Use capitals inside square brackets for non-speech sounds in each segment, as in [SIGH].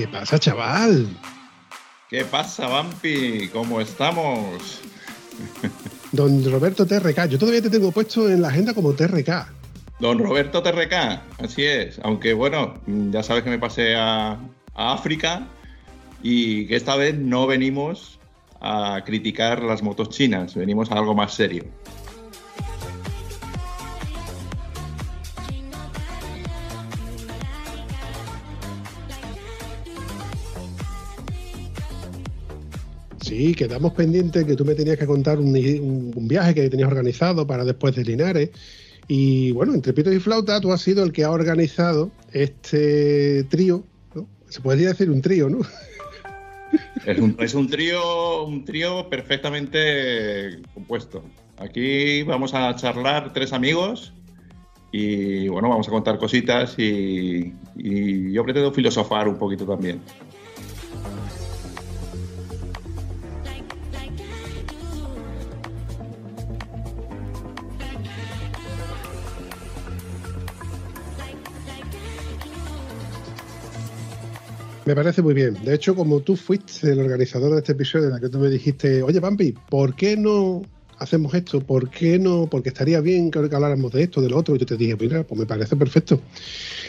¿Qué pasa, chaval? ¿Qué pasa, Vampi? ¿Cómo estamos? [LAUGHS] Don Roberto TRK, yo todavía te tengo puesto en la agenda como TRK. Don Roberto TRK, así es. Aunque bueno, ya sabes que me pasé a, a África y que esta vez no venimos a criticar las motos chinas, venimos a algo más serio. Sí, quedamos pendientes que tú me tenías que contar un, un viaje que tenías organizado para después de Linares. Y bueno, entre Pito y Flauta, tú has sido el que ha organizado este trío. Se podría decir un trío, ¿no? Es un, es un trío, un trío perfectamente compuesto. Aquí vamos a charlar tres amigos y bueno, vamos a contar cositas y, y yo pretendo filosofar un poquito también. Me parece muy bien. De hecho, como tú fuiste el organizador de este episodio en el que tú me dijiste, oye, Pampi, ¿por qué no hacemos esto? ¿Por qué no? Porque estaría bien que habláramos de esto, de lo otro. Y yo te dije, mira, pues me parece perfecto.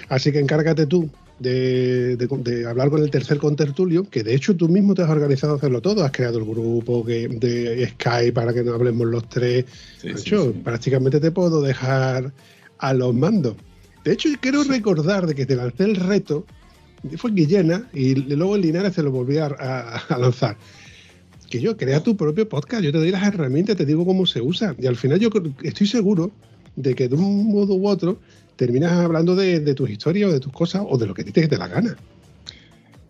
Así que encárgate tú de, de, de hablar con el tercer contertulio, que de hecho tú mismo te has organizado hacerlo todo. Has creado el grupo que, de Skype para que nos hablemos los tres. Sí, de sí, hecho, sí. prácticamente te puedo dejar a los mandos. De hecho, quiero recordar de que te lancé el reto fue en Guillena y luego en Linares se lo volví a, lanzar. Que yo crea tu propio podcast, yo te doy las herramientas, te digo cómo se usa. Y al final yo estoy seguro de que de un modo u otro terminas hablando de, tus historias o de tus cosas o de lo que te dé la gana.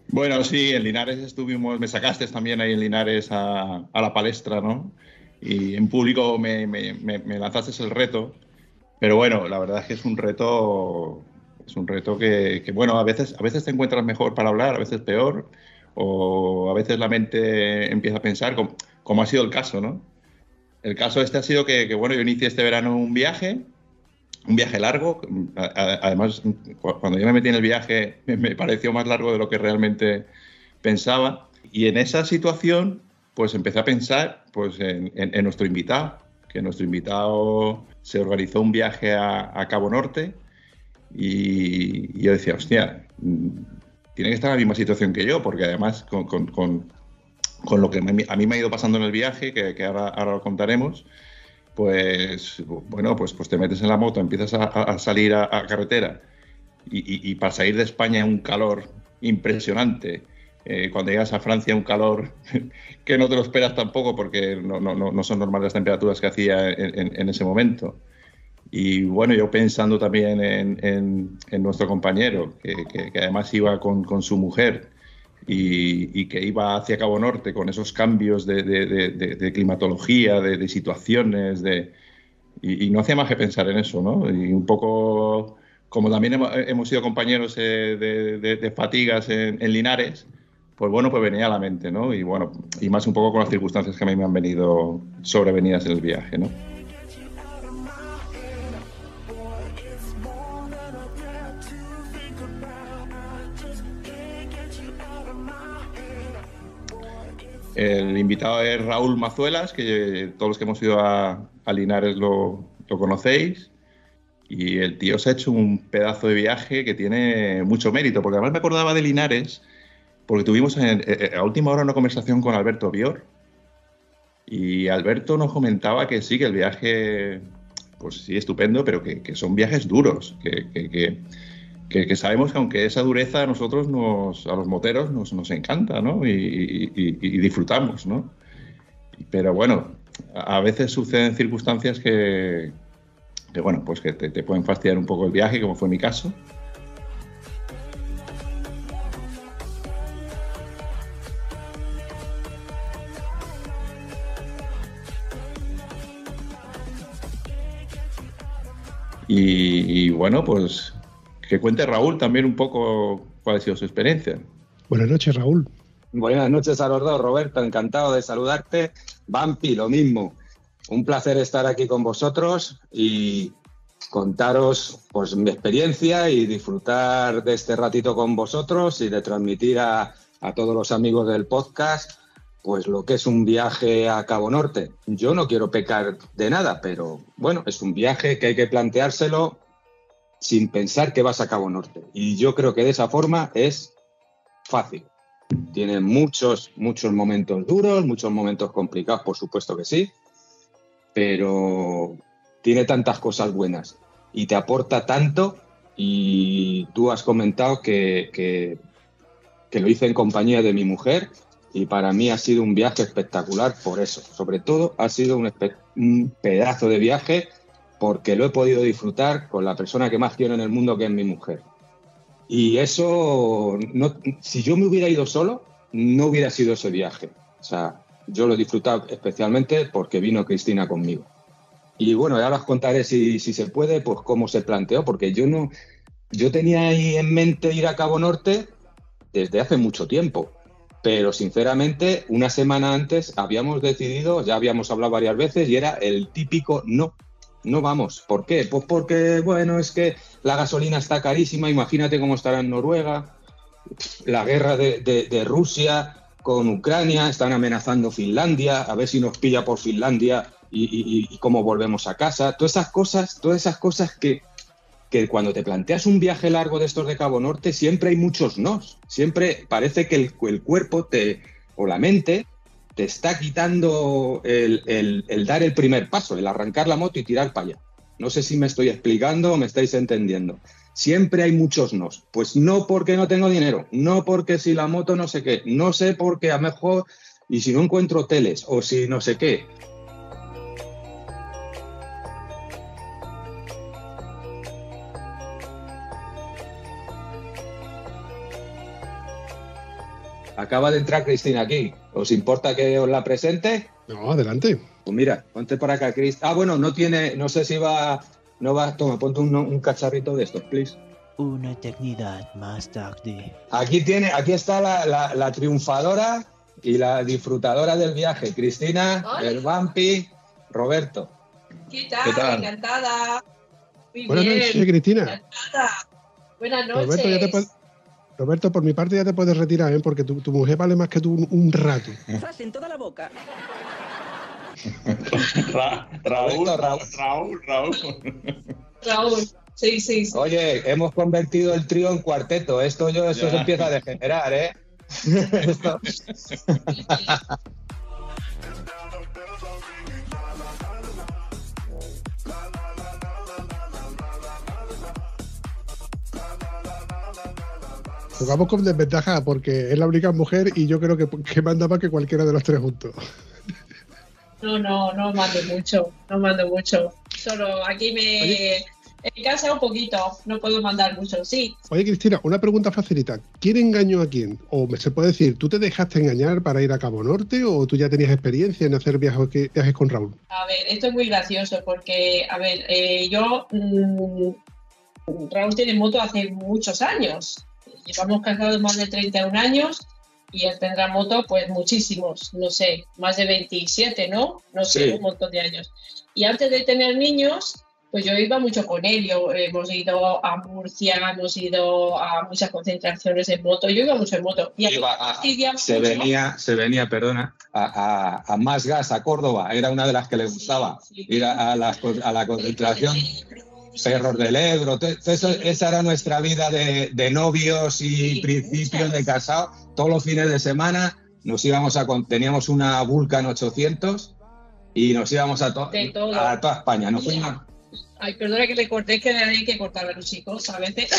Bueno, sí, en Linares estuvimos, me sacaste también ahí en Linares a, la palestra, ¿no? Y en público me, me lanzaste el reto. Pero bueno, la verdad es que es un reto es un reto que, bueno, a veces, a veces te encuentras mejor para hablar, a veces peor, o a veces la mente empieza a pensar, como, como ha sido el caso, ¿no? El caso este ha sido que, que, bueno, yo inicié este verano un viaje, un viaje largo. Además, cuando yo me metí en el viaje, me pareció más largo de lo que realmente pensaba. Y en esa situación, pues empecé a pensar pues, en, nuestro invitado, que nuestro invitado se organizó un viaje a Cabo Norte y, yo decía, hostia, tiene que estar en la misma situación que yo, porque además con, con, con, con lo que a mí me ha ido pasando en el viaje, que, que ahora, ahora, lo contaremos, pues bueno, pues, pues te metes en la moto, empiezas a, a salir a, a carretera y, y, y, para salir de España un calor impresionante. Eh, cuando llegas a Francia un calor [LAUGHS] que no te lo esperas tampoco porque no, no, no son normales las temperaturas que hacía en ese momento. Y bueno, yo pensando también en, en, en nuestro compañero, que, que, que, además iba con, con su mujer y, y, que iba hacia Cabo Norte con esos cambios de, de, de, de climatología, de, situaciones, de, Y, no hacía más que pensar en eso, ¿no? Y un poco, como también hemos, sido compañeros eh, de, fatigas en, Linares, pues bueno, pues venía a la mente, ¿no? Y bueno, y más un poco con las circunstancias que a mí me han venido sobrevenidas en el viaje, ¿no? El invitado es Raúl Mazuelas, que todos los que hemos ido a, Linares lo, conocéis. Y el tío se ha hecho un pedazo de viaje que tiene mucho mérito, porque además me acordaba de Linares, porque tuvimos a última hora una conversación con Alberto Bior. Y Alberto nos comentaba que sí, que el viaje, pues sí, estupendo, pero que, son viajes duros, que, sabemos que aunque esa dureza a nosotros, nos, a los moteros, nos, encanta, ¿no? Y, disfrutamos, ¿no? Pero bueno, a veces suceden circunstancias que, bueno, pues que te, pueden fastidiar un poco el viaje, como fue mi caso. y, bueno, pues que cuente Raúl también un poco cuál ha sido su experiencia. Buenas noches, Raúl. Buenas noches a los dos, Roberto. Encantado de saludarte. Vampi, lo mismo. Un placer estar aquí con vosotros y contaros pues, mi experiencia y disfrutar de este ratito con vosotros y de transmitir a, a todos los amigos del podcast pues lo que es un viaje a Cabo Norte. Yo no quiero pecar de nada, pero bueno, es un viaje que hay que planteárselo sin pensar que vas a Cabo Norte. Y yo creo que de esa forma es fácil. Tiene muchos, muchos momentos duros, muchos momentos complicados, por supuesto que sí, pero tiene tantas cosas buenas y te aporta tanto y tú has comentado que, lo hice en compañía de mi mujer y para mí ha sido un viaje espectacular por eso. Sobre todo ha sido un pedazo de viaje porque lo he podido disfrutar con la persona que más quiero en el mundo, que es mi mujer. Y eso, si yo me hubiera ido solo, no hubiera sido ese viaje. O sea, yo lo he disfrutado especialmente porque vino Cristina conmigo. Y bueno, ya os contaré si, si se puede, pues cómo se planteó, porque yo no, yo tenía ahí en mente ir a Cabo Norte desde hace mucho tiempo, pero sinceramente una semana antes habíamos decidido, ya habíamos hablado varias veces y era el típico no no vamos. ¿Por qué? Pues porque, bueno, es que la gasolina está carísima, imagínate cómo estará en Noruega, la guerra de, Rusia con Ucrania, están amenazando Finlandia, a ver si nos pilla por Finlandia y, cómo volvemos a casa. Todas esas cosas, todas esas cosas que, que cuando te planteas un viaje largo de estos de Cabo Norte, siempre hay muchos nos. Siempre parece que el, el cuerpo te, o la mente está quitando el, dar el primer paso, el arrancar la moto y tirar para allá. No sé si me estoy explicando o me estáis entendiendo. Siempre hay muchos nos. Pues no porque no tengo dinero, no porque si la moto no sé qué, no sé porque a lo mejor y si no encuentro hoteles o si no sé qué. Acaba de entrar Cristina aquí. ¿Os importa que os la presente? No, adelante. Pues mira, ponte por acá, Cris. Ah, bueno, no tiene, no sé si va, no va, toma, ponte un, cacharrito de estos, please. Una eternidad más tarde. Aquí tiene, aquí está la, triunfadora y la disfrutadora del viaje, Cristina, el Vampi, Roberto. ¿Qué tal? Encantada. Buenas noches, Cristina. Encantada. Buenas noches. Roberto, por mi parte ya te puedes retirar, ¿eh? porque tu, mujer vale más que tú un, rato. en toda la boca. Raúl, Raúl, Raúl, Raúl. Raúl. Sí, sí, sí. Oye, hemos convertido el trío en cuarteto. Esto yo, eso se empieza a degenerar, ¿eh? [LAUGHS] Esto... Jugamos con desventaja porque es la única mujer y yo creo que, que manda más que cualquiera de los tres juntos. No, no, no mando mucho, no mando mucho. Solo aquí me, En casa un poquito, no puedo mandar mucho, sí. Oye, Cristina, una pregunta facilita. ¿Quién engañó a quién? O se puede decir, ¿tú te dejaste engañar para ir a Cabo Norte o tú ya tenías experiencia en hacer viajes, viajes con Raúl? A ver, esto es muy gracioso porque, a ver, eh, yo... Mm, Raúl tiene moto hace muchos años. Llevamos casados más de 31 años y él tendrá moto pues muchísimos, no sé, más de 27, ¿no? No sé, un montón de años. Y antes de tener niños, pues yo iba mucho con él. Yo, hemos ido a Murcia, hemos ido a muchas concentraciones en moto. Yo iba mucho en moto. Y se, venía, se venía, perdona, a, a, Más Gas, a Córdoba. Era una de las que le gustaba ir a, la, a la concentración. Perros del Ebro, eso, esa era nuestra vida de, de novios y principios de casado. Todos los fines de semana nos íbamos a, teníamos una Vulcan 800 y nos íbamos a, a toda España. No Ay, perdona que le corté, que hay que cortar a los chicos a veces.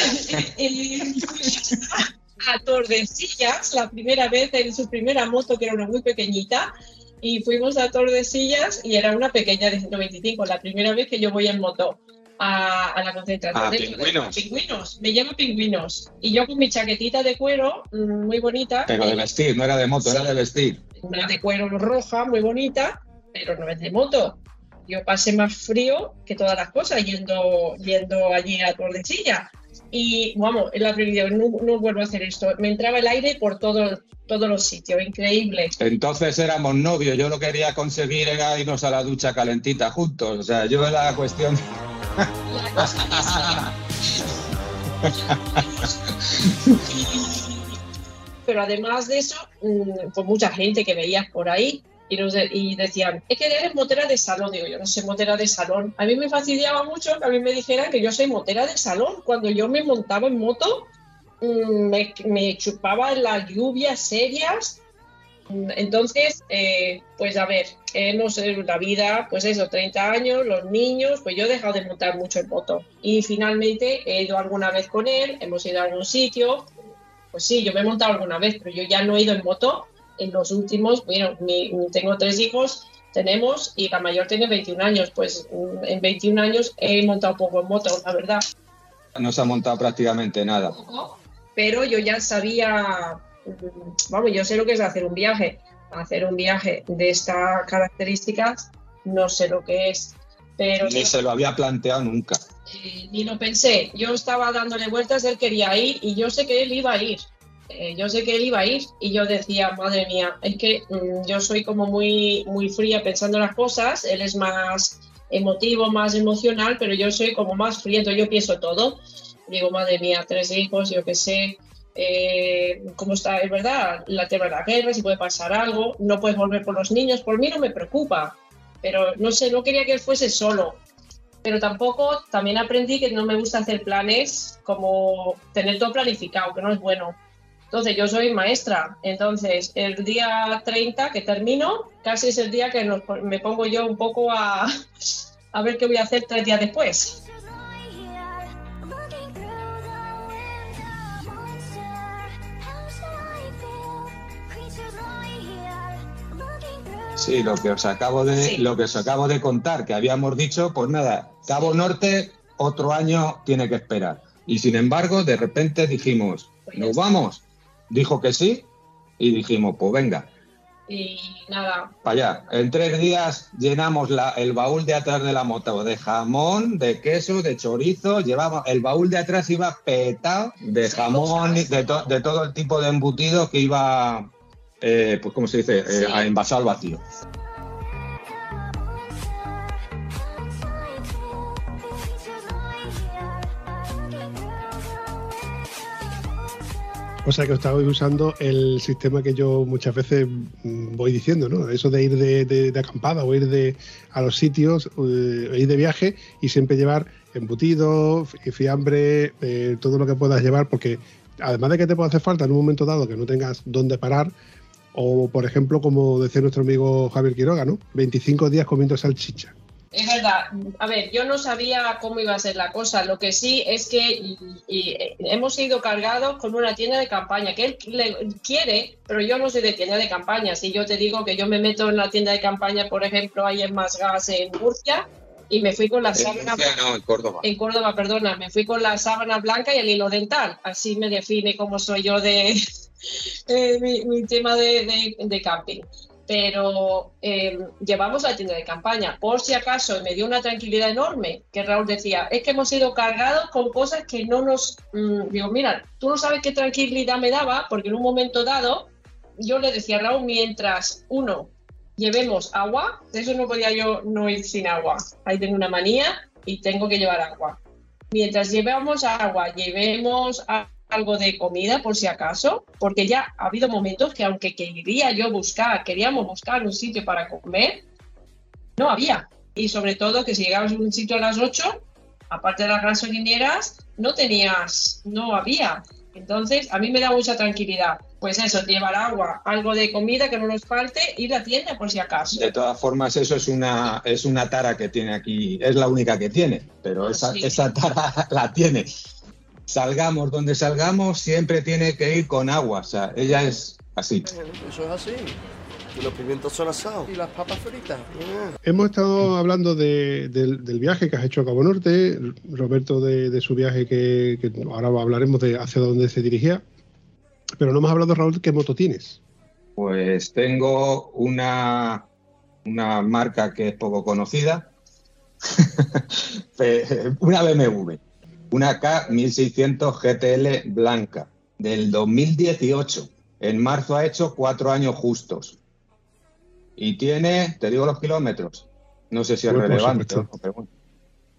[LAUGHS] [LAUGHS] a Tordesillas, la primera vez en su primera moto, que era una muy pequeñita, y fuimos a Tordesillas y era una pequeña de 125, la primera vez que yo voy en moto. A, la concentración ah, de pingüinos. pingüinos. Me llamo pingüinos. Y yo con mi chaquetita de cuero, mm, muy bonita. Pero de vestir, no era de moto, era de vestir. Una de cuero roja, muy bonita, pero no es de moto. Yo pasé más frío que todas las cosas yendo, yendo allí a Tordesillas. Y vamos, en la previsión, no, no, vuelvo a hacer esto. Me entraba el aire por todo, todos los sitios, increíble. Entonces éramos novios, yo lo quería conseguir era irnos a la ducha calentita juntos. O sea, yo era la cuestión. [LAUGHS] Pero además de eso, mm, pues mucha gente que veías por ahí y, decían, es que eres motera de salón. Digo, yo no soy motera de salón. A mí me fastidiaba mucho que a mí me dijeran que yo soy motera de salón. Cuando yo me montaba en moto, mm, me, chupaba en las lluvias serias. Entonces, eh, pues a ver, no sé, la vida, pues eso, 30 años, los niños, pues yo he dejado de montar mucho en moto. Y finalmente he ido alguna vez con él, hemos ido a algún sitio. Pues sí, yo me he montado alguna vez, pero yo ya no he ido en moto en los últimos, bueno, tengo tres hijos, tenemos, y la mayor tiene 21 años, pues mm, en 21 años he montado poco en moto, la verdad. No se ha montado prácticamente nada. Pero yo ya sabía, vamos, yo sé lo que es hacer un viaje. Hacer un viaje de estas características, no sé lo que es. Pero ni se lo había planteado nunca. Eh, ni lo pensé. Yo estaba dándole vueltas, él quería ir y yo sé que él iba a ir. Eh, yo sé que él iba a ir y yo decía, madre mía, es que mm, yo soy como muy, muy fría pensando las cosas, él es más emotivo, más emocional, pero yo soy como más fría, entonces yo pienso todo. Digo, madre mía, tres hijos, yo qué sé, eh, cómo está, es verdad, la tema de la guerra, si puede pasar algo, no puedes volver por los niños, por mí no me preocupa, pero no sé, no quería que él fuese solo. Pero tampoco, también aprendí que no me gusta hacer planes como tener todo planificado, que no es bueno. Entonces, yo soy maestra. Entonces, el día 30 que termino, casi es el día que me pongo yo un poco a, [LAUGHS] a ver qué voy a hacer tres días después. Sí, lo que os acabo de lo que os acabo de contar, que habíamos dicho, pues nada, Cabo Norte otro año tiene que esperar. Y sin embargo, de repente dijimos, pues nos vamos dijo que sí y dijimos, pues venga. Y nada. Para allá. En tres días llenamos la, el baúl de atrás de la moto de jamón, de queso, de chorizo. Llevaba, el baúl de atrás iba petado de jamón, de, de todo el tipo de embutido que iba, eh, pues como se dice, eh, envasado al vacío. O sea que estabais usando el sistema que yo muchas veces mm, voy diciendo, ¿no? Eso de ir de, acampada o ir de, a los sitios, eh, ir de viaje y siempre llevar embutidos, fiambre, eh, todo lo que puedas llevar, porque además de que te puede hacer falta en un momento dado que no tengas dónde parar, o por ejemplo, como decía nuestro amigo Javier Quiroga, ¿no? 25 días comiendo salchicha. Es verdad. A ver, yo no sabía cómo iba a ser la cosa. Lo que sí es que hemos sido cargados con una tienda de campaña que él quiere, pero yo no soy de tienda de campaña. Si yo te digo que yo me meto en la tienda de campaña, por ejemplo, hay en Más Gas en Murcia, y me fui con la sábana no, en Córdoba. en Córdoba, perdona, me fui con la sábana blanca y el hilo dental. Así me define cómo soy yo de [LAUGHS] eh, mi, mi tema de, de- de camping. Pero eh, llevamos la tienda de campaña, por si acaso, y me dio una tranquilidad enorme, que Raúl decía, es que hemos sido cargados con cosas que no nos... mm, digo, mira, tú no sabes qué tranquilidad me daba, porque en un momento dado, yo le decía a Raúl, mientras uno, llevemos agua, eso no podía yo no ir sin agua. Ahí tengo una manía y tengo que llevar agua. Mientras llevamos agua, llevemos algo de comida por si acaso, porque ya ha habido momentos que aunque quería yo buscar, queríamos buscar un sitio para comer, no había. Y sobre todo que si llegabas a un sitio a las 8, aparte de las gasolineras, no tenías, no había. Entonces, a mí me da mucha tranquilidad. Pues eso, llevar agua, algo de comida que no nos falte, ir a la tienda por si acaso. De todas formas, eso es una, es una tara que tiene aquí, es la única que tiene, pero esa, Sí. esa tara [LAUGHS] la tiene. Salgamos donde salgamos, siempre tiene que ir con agua, o sea, ella es así. Eso es así. Y los pimientos son asados. Y las papas fritas. Hemos estado hablando de- del, del viaje que has hecho a Cabo Norte, Roberto de, de su viaje que, que ahora hablaremos de hacia dónde se dirigía, pero no hemos hablado, Raúl, qué moto tienes. Pues tengo una, una marca que es poco conocida, [LAUGHS] una BMW, una K1600 GTL blanca del 2018. En marzo ha hecho cuatro años justos. Y tiene, te digo los kilómetros, no sé si es relevante. pero bueno.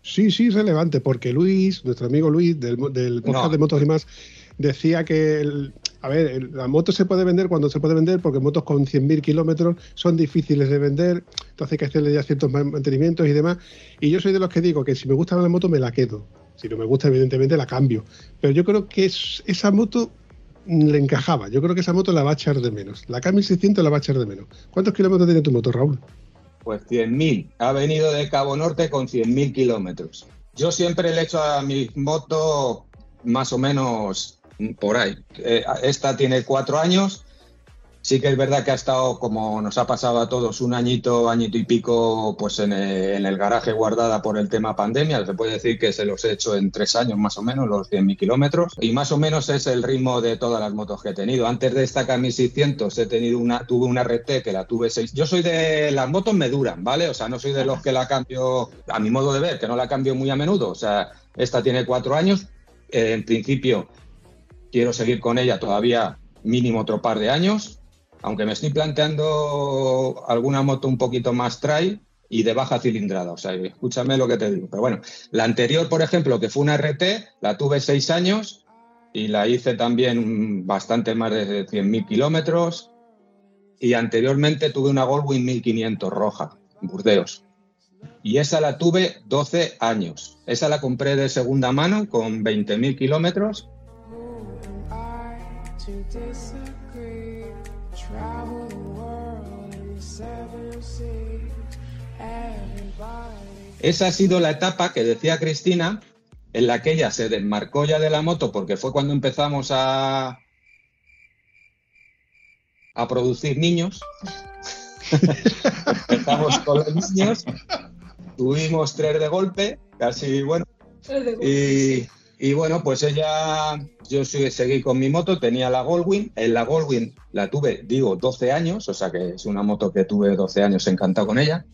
Sí, sí, es relevante, porque Luis, nuestro amigo Luis, del, del podcast No. de motos y más, decía que, el- a ver, la moto se puede vender cuando se puede vender, porque motos con 100.000 kilómetros son difíciles de vender, entonces hay que hacerle ya ciertos man- mantenimientos y demás. Y yo soy de los que digo que si me gusta la moto, me la quedo. Si no me gusta, evidentemente la cambio. Pero yo creo que es- esa moto le encajaba. Yo creo que esa moto la va a echar de menos. La K1600 la va a echar de menos. ¿Cuántos kilómetros tiene tu moto, Raúl? Pues 100.000. Ha venido de Cabo Norte con 100.000 kilómetros. Yo siempre le echo a mi moto más o menos por ahí. Eh, esta tiene cuatro años. Sí que es verdad que ha estado, como nos ha pasado a todos, un añito, añito y pico, pues en el, garaje guardada por el tema pandemia. Se puede decir que se los he hecho en tres años más o menos, los 100.000 kilómetros. Y más o menos es el ritmo de todas las motos que he tenido. Antes de esta K1600 he tenido una, tuve una RT que la tuve seis. Yo soy de las motos me duran, ¿vale? O sea, no soy de los que la cambio a mi modo de ver, que no la cambio muy a menudo. O sea, esta tiene cuatro años. Eh, en principio quiero seguir con ella todavía mínimo otro par de años, aunque me estoy planteando alguna moto un poquito más trail y de baja cilindrada. O sea, escúchame lo que te digo. Pero bueno, la anterior, por ejemplo, que fue una RT, la tuve seis años y la hice también bastante más de 100.000 kilómetros. Y anteriormente tuve una Goldwing 1500 roja, Burdeos. Y esa la tuve 12 años. Esa la compré de segunda mano con 20.000 kilómetros Esa ha sido la etapa que decía Cristina, en la que ella se desmarcó ya de la moto, porque fue cuando empezamos a, a producir niños. [LAUGHS] empezamos con los niños, tuvimos tres de golpe, casi bueno. Y, y bueno, pues ella, yo seguí con mi moto, tenía la Goldwing. En la Goldwing la tuve, digo, 12 años, o sea que es una moto que tuve 12 años encantado con ella.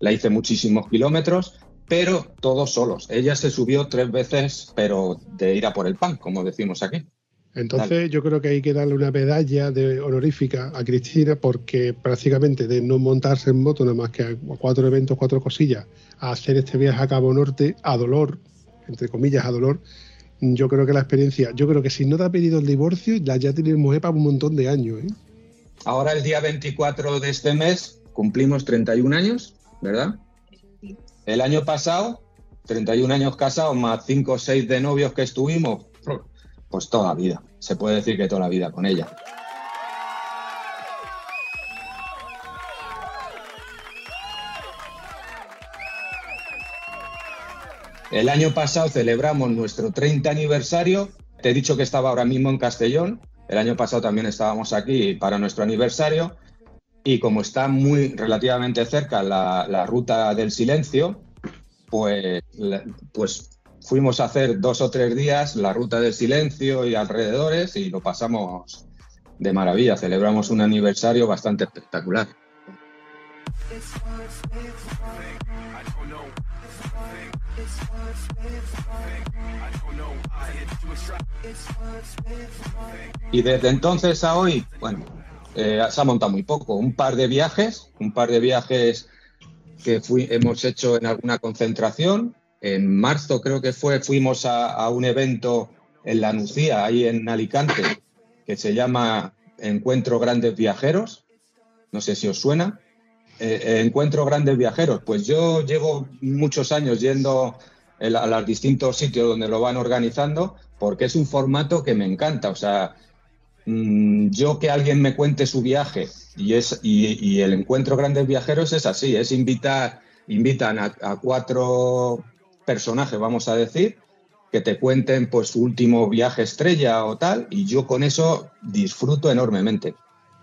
La hice muchísimos kilómetros, pero todos solos. Ella se subió tres veces, pero de ir a por el pan, como decimos aquí. Entonces yo creo que hay que darle una medalla de honorífica a Cristina porque prácticamente de no montarse en moto nada más que a cuatro eventos, cuatro cosillas, a hacer este viaje a Cabo Norte a dolor, entre comillas a dolor, yo creo que la experiencia, yo creo que si no te ha pedido el divorcio, ya, ya tienes mujer para un montón de años. ¿eh? Ahora el día 24 de este mes cumplimos 31 años, ¿verdad? El año pasado, 31 años casados más 5 o 6 de novios que estuvimos, pues toda la vida. Se puede decir que toda la vida con ella. El año pasado celebramos nuestro 30 aniversario. Te he dicho que estaba ahora mismo en Castellón. El año pasado también estábamos aquí para nuestro aniversario. Y como está muy relativamente cerca la, ruta del silencio, pues, pues fuimos a hacer dos o tres días la ruta del silencio y alrededores y lo pasamos de maravilla. Celebramos un aniversario bastante espectacular. Y desde entonces a hoy, bueno, eh, se ha montado muy poco. Un par de viajes, un par de viajes que hemos hecho en alguna concentración. En marzo creo que fue, fuimos a, a un evento en La Nucía, ahí en Alicante, que se llama Encuentro Grandes Viajeros. No sé si os suena. Eh, eh, Encuentro Grandes Viajeros. Pues yo llevo muchos años yendo el- a los distintos sitios donde lo van organizando, porque es un formato que me encanta. O sea, mm, yo que alguien me cuente su viaje y, es, y el encuentro Grandes Viajeros es así, es invitar, invitan a, a cuatro personajes, vamos a decir, que te cuenten pues su último viaje estrella o tal, y yo con eso disfruto enormemente.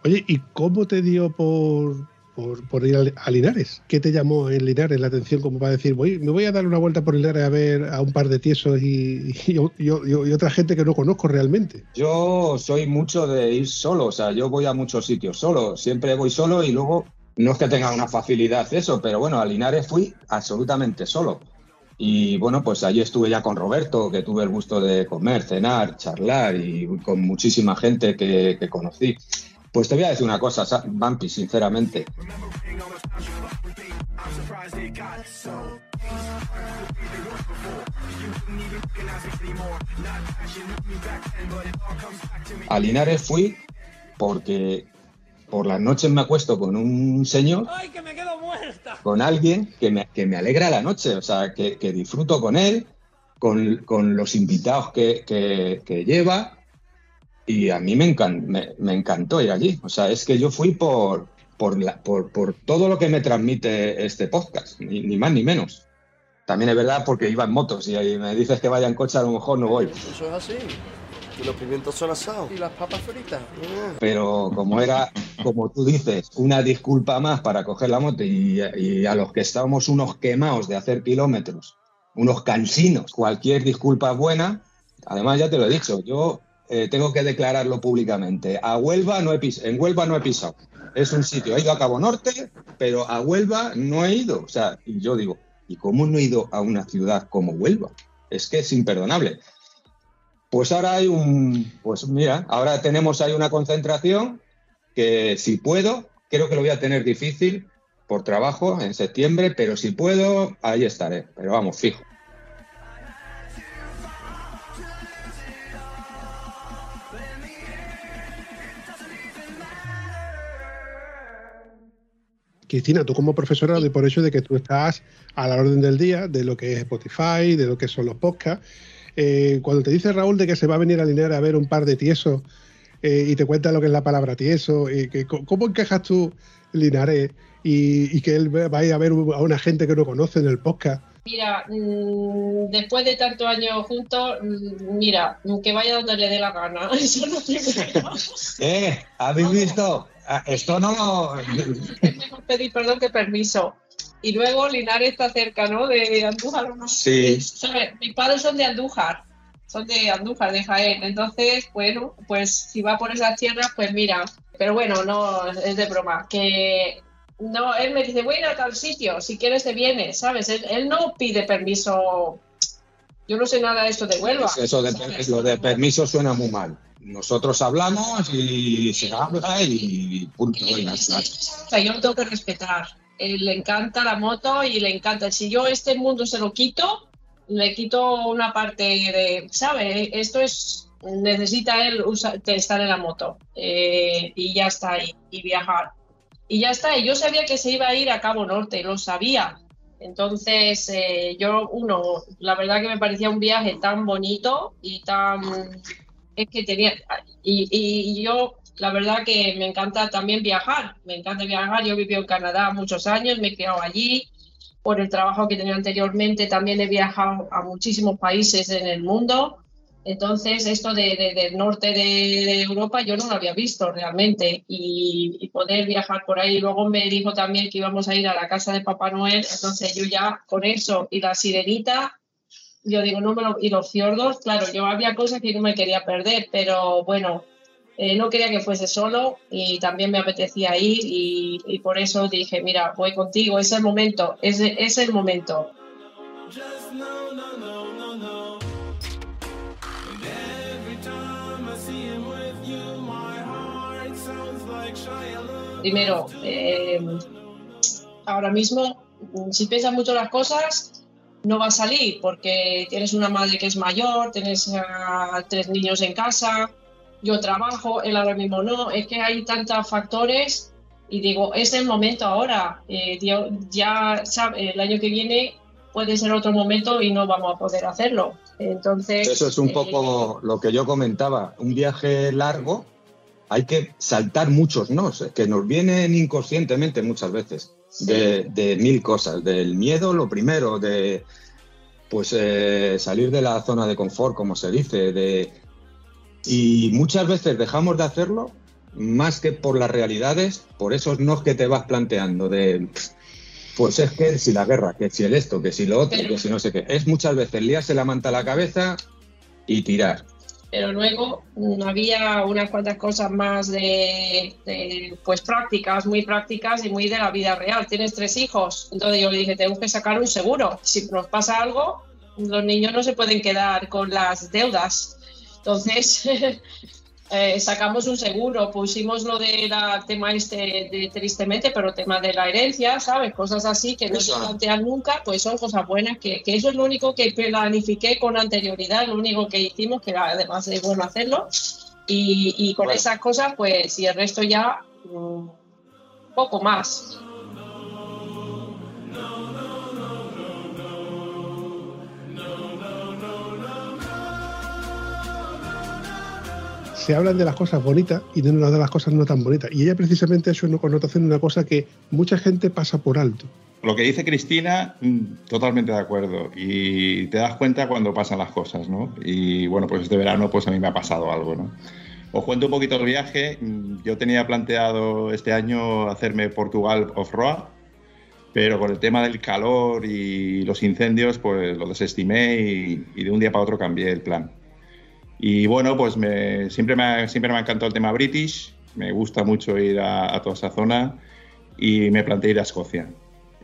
Oye, ¿y cómo te dio por, por, ir a, Linares? ¿Qué te llamó en Linares la atención como para decir, voy, me voy a dar una vuelta por Linares a ver a un par de tiesos y, otra gente que no conozco realmente? Yo soy mucho de ir solo, o sea, yo voy a muchos sitios solo, siempre voy solo y luego no es que tenga una facilidad eso, pero bueno, a Linares fui absolutamente solo. Y bueno, pues allí estuve ya con Roberto, que tuve el gusto de comer, cenar, charlar y con muchísima gente que conocí. Pues te voy a decir una cosa, Sa- Vampi, sinceramente. A Linares fui porque por las noches me acuesto con un señor, ¡Ay, que me quedo muerta! con alguien que me, que me alegra la noche, o sea, que, que disfruto con él, con, con los invitados que- que lleva, y a mí me, encan- me, me encantó ir allí. O sea, es que yo fui por, por, la- por, por todo lo que me transmite este podcast, ni, ni más ni menos. También es verdad porque iba en motos y ahí me dices que vaya en coche, a lo mejor no voy. Eso es así. Y los pimientos son asados. Y las papas fritas. Mm. pero como era, como tú dices, una disculpa más para coger la moto y, y a los que estábamos unos quemados de hacer kilómetros, unos cansinos, cualquier disculpa es buena. Además, ya te lo he dicho, yo eh, tengo que declararlo públicamente. A Huelva no he pis- en Huelva no he pisado. Es un sitio, he ido a Cabo Norte, pero a Huelva no he ido. O sea, yo digo, ¿y cómo no he ido a una ciudad como Huelva? Es que es imperdonable. Pues ahora hay un, pues mira, ahora tenemos ahí una concentración que si puedo, creo que lo voy a tener difícil por trabajo en septiembre, pero si puedo, ahí estaré. Pero vamos, fijo. Cristina, tú como profesora, doy por hecho de que tú estás a la orden del día de lo que es Spotify, de lo que son los podcasts. Eh, cuando te dice Raúl de que se va a venir a Linares a ver un par de tiesos eh, y te cuenta lo que es la palabra tieso, y que, ¿cómo encajas tú Linares y, y que él vaya a ver a una gente que no conoce en el podcast? Mira, mm, después de tantos años juntos, mm, mira, que vaya donde le dé la gana. [LAUGHS] Eso no. [LAUGHS] ¡Eh! ¿Habéis visto? Ah, Esto no lo... [LAUGHS] Pedir perdón que permiso. Y luego Linares está cerca, ¿no? De Andújar, ¿o ¿no? Sí. ¿Sabes? Mis padres son de Andújar, son de Andújar, de Jaén. Entonces, bueno, pues si va por esas tierras, pues mira. Pero bueno, no, es de broma. Que no, él me dice, voy a ir a tal sitio, si quieres te vienes, ¿sabes? Él, él no pide permiso. Yo no sé nada de esto de Huelva. Eso de, lo de permiso suena muy mal. Nosotros hablamos y se habla y punto. y. O sea, yo lo tengo que respetar. Él le encanta la moto y le encanta. Si yo este mundo se lo quito, le quito una parte de, ¿sabe? Esto es, necesita él usar- estar en la moto eh, y ya está ahí, y viajar. Y ya está, y yo sabía que se iba a ir a Cabo Norte, lo sabía. Entonces, eh, yo, uno, la verdad que me parecía un viaje tan bonito y tan... Es que tenía... Y, y- yo, la verdad que me encanta también viajar, me encanta viajar. Yo vivido en Canadá muchos años, me he criado allí. Por el trabajo que tenía anteriormente, también he viajado a muchísimos países en el mundo. Entonces, esto de, de- del norte de, de Europa yo no lo había visto realmente y, y poder viajar por ahí. Luego me dijo también que íbamos a ir a la casa de Papá Noel, entonces yo ya con eso y la sirenita, yo digo, no me lo... Y los fiordos, claro, yo había cosas que no me quería perder, pero bueno, eh, no quería que fuese solo y también me apetecía ir y, y por eso dije, mira, voy contigo, es el momento, es, es el momento. Primero, eh, ahora mismo, si piensas mucho las cosas, no va a salir porque tienes una madre que es mayor, tienes tres niños en casa, yo trabajo, él ahora mismo no, es que hay tantos factores y digo, es el momento ahora, eh, ya sabe, el año que viene puede ser otro momento y no vamos a poder hacerlo. Entonces, Eso es un eh, poco lo que yo comentaba. Un viaje largo hay que saltar muchos nos, que nos vienen inconscientemente muchas veces, de, de mil cosas. Del miedo, lo primero, de pues eh, salir de la zona de confort, como se dice, de y muchas veces dejamos de hacerlo más que por las realidades, por esos nos que te vas planteando de pues es que si la guerra, que si el esto, que si lo otro, que si no sé qué. Es muchas veces liarse la manta a la cabeza y tirar. Pero luego mm, había unas cuantas cosas más de, pues prácticas, muy prácticas y muy de la vida real. Tienes tres hijos, entonces yo le dije, tenemos que sacar un seguro. Si nos pasa algo, los niños no se pueden quedar con las deudas. Entonces, [LAUGHS] eh, sacamos un seguro, pusimos lo del tema este de tristemente, pero tema de la herencia, ¿sabes? Cosas así que no se Eso. plantean nunca, pues son cosas buenas, que, que eso es lo único que planifiqué con anterioridad, lo único que hicimos, que era además de bueno hacerlo, y, y con Bueno. esas cosas, pues, y el resto ya, mm, poco más. Se hablan de las cosas bonitas y no de las cosas no tan bonitas. Y ella precisamente ha hecho una connotación una cosa que mucha gente pasa por alto. Lo que dice Cristina, mm, totalmente de acuerdo. Y te das cuenta cuando pasan las cosas, ¿no? Y bueno, pues este verano pues a mí me ha pasado algo, ¿no? Os cuento un poquito el viaje. Mm, Yo tenía planteado este año hacerme Portugal off-road, pero con el tema del calor y los incendios, pues lo desestimé y de un día para otro cambié el plan. Y bueno, pues me, siempre, me ha, siempre me ha encantado el tema British, me gusta mucho ir a, a toda esa zona y me planteé ir a Escocia.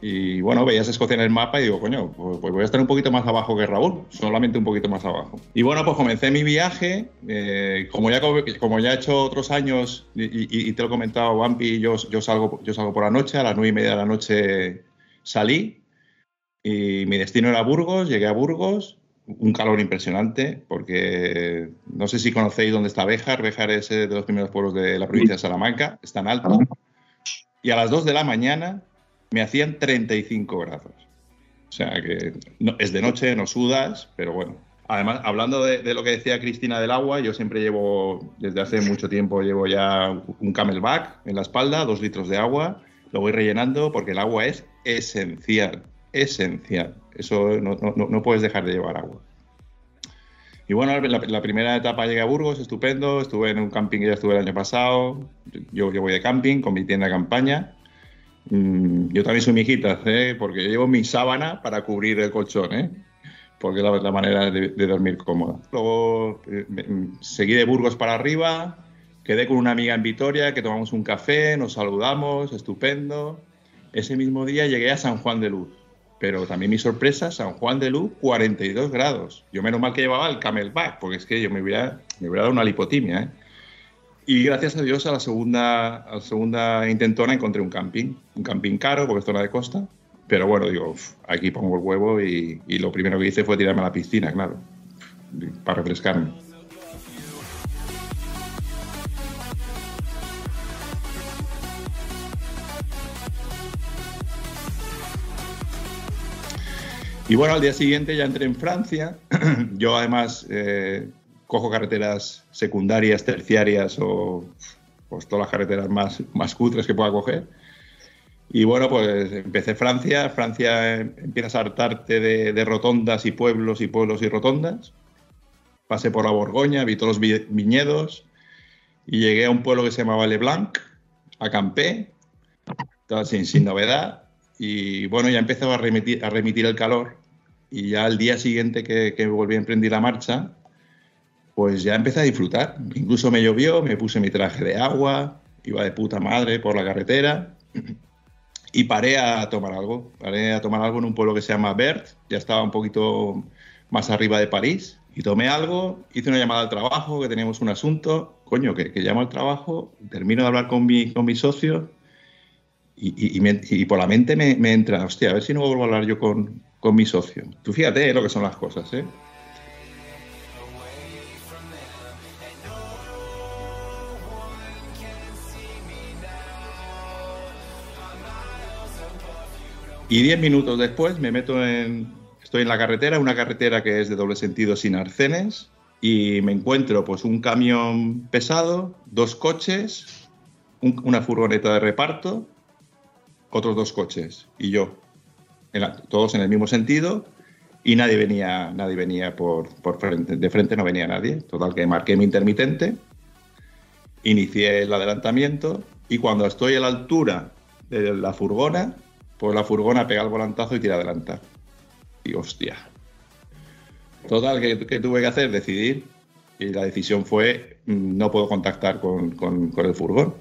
Y bueno, veías Escocia en el mapa y digo, coño, pues, pues voy a estar un poquito más abajo que Raúl, solamente un poquito más abajo. Y bueno, pues comencé mi viaje, eh, como, ya, como ya he hecho otros años, y, y- y te lo he comentado, Vampi, yo, yo, salgo, yo salgo por la noche, a las nueve y media de la noche salí, y mi destino era Burgos, llegué a Burgos, un calor impresionante, porque no sé si conocéis dónde está Béjar, Béjar es eh, de los primeros pueblos de la provincia de Salamanca, es tan alto, y a las 2 de la mañana me hacían 35 grados. O sea que es de noche, no sudas, pero bueno. Además, hablando de lo que decía Cristina del agua, yo siempre llevo, desde hace mucho tiempo, llevo ya un camelback en la espalda, dos litros de agua, lo voy rellenando porque el agua es esencial, esencial. Eso no, no- no- puedes dejar de llevar agua. Y bueno, la, la primera etapa llegué a Burgos, estupendo, estuve en un camping que ya estuve el año pasado, yo, yo voy de camping con mi tienda de campaña, Mm, yo también soy mijitas, ¿eh? porque yo llevo mi sábana para cubrir el colchón, ¿eh? porque es la, la manera de, dormir cómoda. Luego eh, mm, seguí de Burgos para arriba, quedé con una amiga en Vitoria, que tomamos un café, nos saludamos, estupendo. Ese mismo día llegué a San Juan de Luz, pero también mi sorpresa, San Juan de Luz, 42 grados. Yo menos mal que llevaba el camelback, porque es que yo me hubiera, me hubiera dado una lipotimia. ¿eh? Y gracias a Dios a la segunda, a la segunda intentona encontré un camping. Un camping caro porque es zona de costa. Pero bueno, digo, aquí pongo el huevo y, y lo primero que hice fue tirarme a la piscina, claro, para refrescarme. Y bueno, al día siguiente ya entré en Francia. [CLEARS THROAT] Yo además eh, cojo carreteras secundarias, terciarias o pues, todas las carreteras más, más cutres que pueda coger. Y bueno, pues empecé Francia. Francia eh, empiezas a hartarte de, de rotondas y pueblos y pueblos y rotondas. pasé por la Borgoña, vi todos los vi- viñedos y llegué a un pueblo que se llamaba Leblanc, acampé, todo sin, sin novedad y bueno, ya empezó a remitir, a remitir el calor y ya al día siguiente que, que volví a emprender la marcha, pues ya empecé a disfrutar. Incluso me llovió, me puse mi traje de agua, iba de puta madre por la carretera y paré a tomar algo. Paré a tomar algo en un pueblo que se llama Bert, ya estaba un poquito más arriba de París. Y tomé algo, hice una llamada al trabajo, que teníamos un asunto. Coño, que, que llamo al trabajo, termino de hablar con mi, con mi socio y, y- por la mente me, me entra, hostia, a ver si no vuelvo a hablar yo con, con mi socio. Tú fíjate eh, lo que son las cosas, ¿eh? Y diez minutos después me meto en. Estoy en la carretera, una carretera que es de doble sentido sin arcenes, y me encuentro pues un camión pesado, dos coches, un- una furgoneta de reparto, otros dos coches y yo, todos en el mismo sentido, y nadie venía, nadie venía por, por frente, de frente no venía nadie. Total que marqué mi intermitente, inicié el adelantamiento y cuando estoy a la altura de la furgona, pues la furgona pega el volantazo y tira adelantar. Y hostia. Total, que, que tuve que hacer? Decidir. Y la decisión fue, mm, no puedo contactar con, con- con el furgón.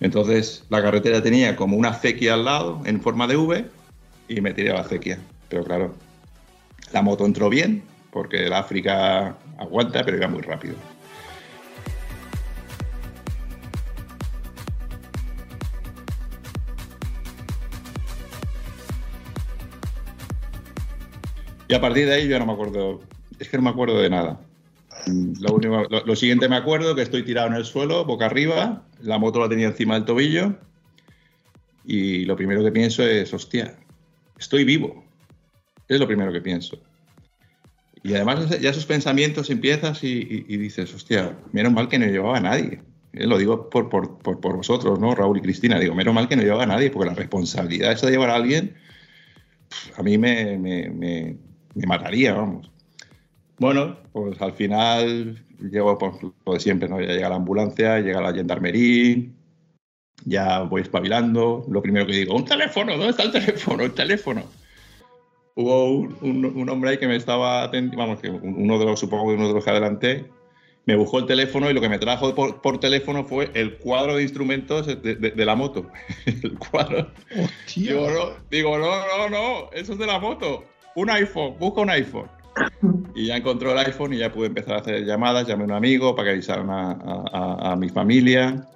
Entonces, la carretera tenía como una acequia al lado, en forma de V, y me tiré a la acequia. Pero claro, la moto entró bien, porque el África aguanta, pero iba muy rápido. Y a partir de ahí yo no me acuerdo, es que no me acuerdo de nada. Lo, siguiente me acuerdo que estoy tirado en el suelo, boca arriba, la moto la tenía encima del tobillo y lo primero que pienso es, hostia, estoy vivo. Es lo primero que pienso. Y además ya esos pensamientos empiezas y, dices, hostia, menos mal que no llevaba a nadie. Eh, Lo digo por, por- por- vosotros, ¿no? Raúl y Cristina. Digo, menos mal que no llevaba a nadie, porque la responsabilidad esa de llevar a alguien, a mí me, me- me- me mataría, vamos. Bueno, pues al final llego por lo de siempre, ¿no? Ya llega la ambulancia, llega la gendarmería, ya voy espabilando. Lo primero que digo, un teléfono, ¿dónde está el teléfono? El teléfono. Hubo un, un- un hombre ahí que me estaba atendiendo, vamos, que un- uno de los, supongo que uno de los que adelanté, me buscó el teléfono y lo que me trajo por, por teléfono fue el cuadro de instrumentos de, de- de la moto. [LAUGHS] el cuadro. Hostia. Digo no, digo, no, no, no, eso es de la moto. Un iPhone, busca un iPhone. Y ya encontró el iPhone y ya pude empezar a hacer llamadas, llamé a un amigo para que avisaran a, a- mi familia.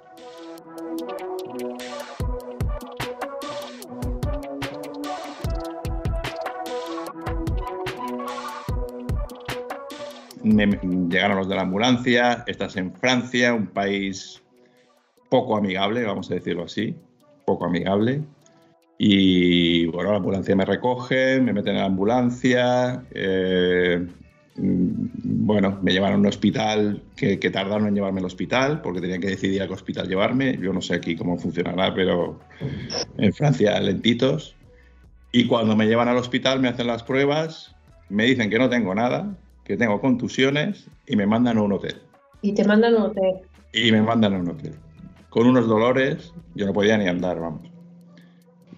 Llegaron los de la ambulancia, estás en Francia, un país poco amigable, vamos a decirlo así, poco amigable. Y bueno, la ambulancia me recoge, me meten en la ambulancia. eh, mm, bueno, me llevaron a un hospital que, que tardaron en llevarme al hospital porque tenían que decidir a qué hospital llevarme. Yo no sé aquí cómo funcionará, pero en Francia lentitos. Y cuando me llevan al hospital me hacen las pruebas, me dicen que no tengo nada, que tengo contusiones y me mandan a un hotel. Y te mandan a un hotel. Y me mandan a un hotel. Con unos dolores, yo no podía ni andar, vamos.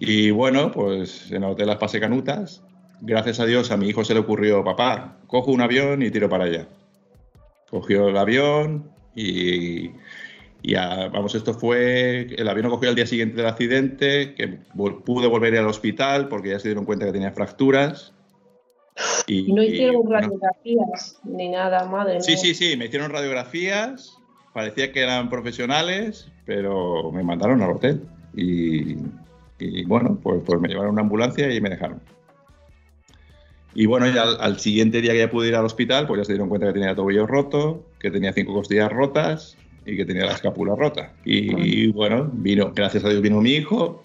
Y bueno, pues en el hotel las pasé canutas. Gracias a Dios a mi hijo se le ocurrió, papá, cojo un avión y tiro para allá. Cogió el avión y, y a- vamos, esto fue, el avión lo cogió al día siguiente del accidente, que pude volver al hospital porque ya se dieron cuenta que tenía fracturas. Y no hicieron radiografías ni nada, madre Sí, mía. sí, sí, me hicieron radiografías, parecía que eran profesionales, pero me mandaron al hotel. Y, y bueno, pues, pues me llevaron a una ambulancia y me dejaron. Y bueno, ya al, al siguiente día que ya pude ir al hospital, pues ya se dieron cuenta que tenía el tobillo roto, que tenía cinco costillas rotas y que tenía la escápula rota. Y, y bueno, vino, gracias a Dios vino mi hijo,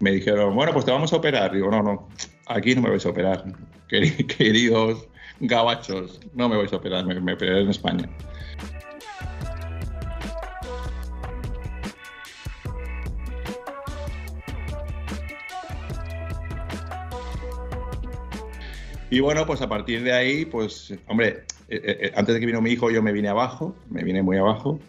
me dijeron, bueno, pues te vamos a operar. Digo, no, no, aquí no me vais a operar, [LAUGHS] queri- queridos gabachos, no me vais a operar, me, me operaré en España. Y bueno, pues a partir de ahí, pues, hombre, eh, eh, antes de que vino mi hijo yo me vine abajo, me vine muy abajo.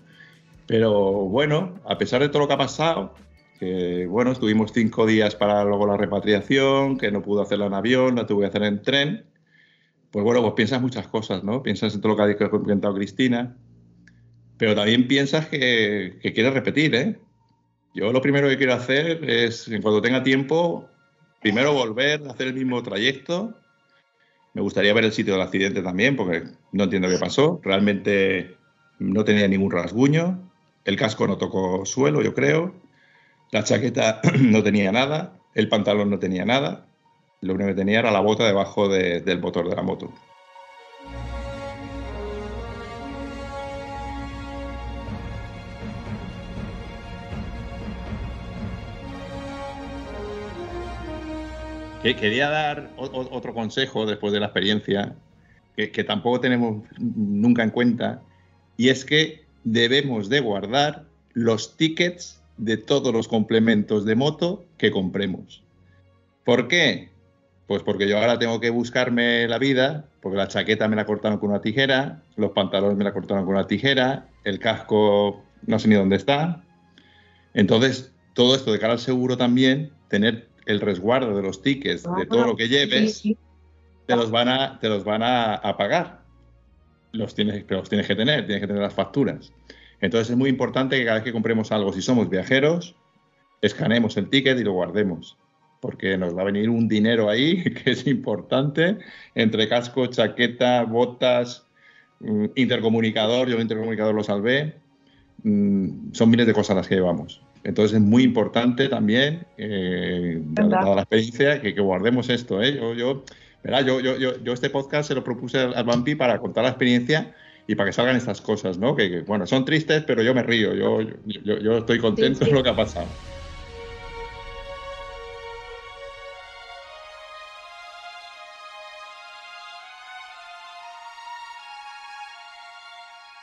Pero bueno, a pesar de todo lo que ha pasado, que bueno, estuvimos cinco días para luego la repatriación, que no pudo hacerla en avión, la tuve que hacer en tren, pues bueno, pues piensas muchas cosas, ¿no? Piensas en todo lo que ha comentado Cristina, pero también piensas que, que quieres repetir, ¿eh? Yo lo primero que quiero hacer es, en cuanto tenga tiempo, primero volver a hacer el mismo trayecto. Me gustaría ver el sitio del accidente también, porque no entiendo qué pasó. Realmente no tenía ningún rasguño. El casco no tocó suelo, yo creo. La chaqueta [CLEARS THROAT] no tenía nada. El pantalón no tenía nada. Lo único que tenía era la bota debajo del motor de la moto. Quería dar otro consejo después de la experiencia que, tampoco tenemos nunca en cuenta y es que debemos de guardar los tickets de todos los complementos de moto que compremos. ¿Por qué? Pues porque yo ahora tengo que buscarme la vida, porque la chaqueta me la cortaron con una tijera, los pantalones me la cortaron con una tijera, el casco no sé ni dónde está. Entonces, todo esto de cara al seguro también, tener el resguardo de los tickets, de todo lo que lleves, te los van a, te los van a, pagar. Los tienes, pero los tienes que tener, tienes que tener las facturas. Entonces es muy importante que cada vez que compremos algo, si somos viajeros, escanemos el ticket y lo guardemos, porque nos va a venir un dinero ahí [LAUGHS] que es importante, entre casco, chaqueta, botas, mm, intercomunicador, yo el intercomunicador lo salvé, mm, son miles de cosas las que llevamos. Entonces es muy importante también, eh, dada la experiencia, que, guardemos esto. ¿eh? Yo, yo, yo, yo, yo, este podcast se lo propuse al Bampi para contar la experiencia y para que salgan estas cosas, ¿no? Que, bueno, son tristes, pero yo me río, yo, yo, yo estoy contento de lo que ha pasado.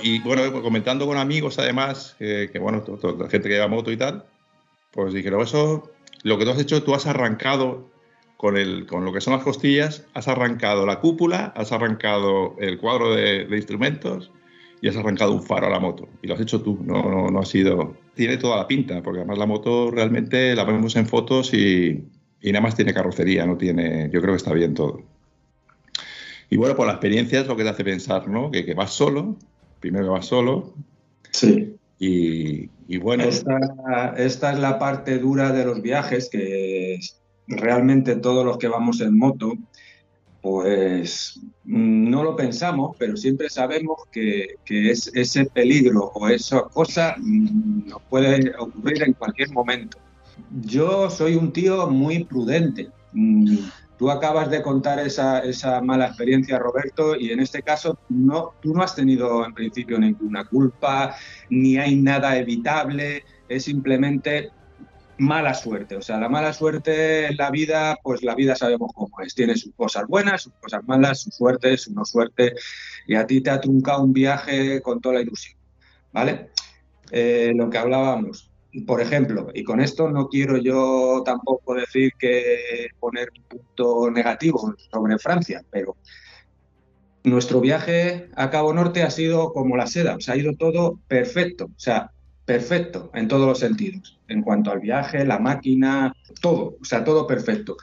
Y bueno, comentando con amigos además, que bueno, la gente que lleva moto y tal, pues dijeron, eso, lo que tú has hecho, tú has arrancado con, el, con lo que son las costillas, has arrancado la cúpula, has arrancado el cuadro de, instrumentos y has arrancado un faro a la moto. Y lo has hecho tú, no, no, no, ha sido... Tiene toda la pinta, porque además la moto realmente la vemos en fotos y, y nada más tiene carrocería, no tiene... Yo creo que está bien todo. Y bueno, por la experiencia es lo que te hace pensar, ¿no? Que vas solo, primero que vas solo. Sí. Y, bueno. Esta, esta, es la parte dura de los viajes, que realmente todos los que vamos en moto, pues no lo pensamos, pero siempre sabemos que, que es, ese peligro o esa cosa mm, nos puede ocurrir en cualquier momento. Yo soy un tío muy prudente. Tú acabas de contar esa, esa, mala experiencia, Roberto, y en este caso no, tú no has tenido en principio ninguna culpa, ni hay nada evitable, es simplemente mala suerte. O sea, la mala suerte en la vida, pues la vida sabemos cómo es. Tiene sus cosas buenas, sus cosas malas, su suerte, su no suerte, y a ti te ha truncado un viaje con toda la ilusión. ¿Vale? Eh, lo que hablábamos, por ejemplo, y con esto no quiero yo tampoco decir que poner un punto negativo sobre Francia, pero nuestro viaje a Cabo Norte ha sido como la seda, o sea, ha ido todo perfecto, o sea, perfecto en todos los sentidos, en cuanto al viaje, la máquina, todo, o sea, todo perfecto.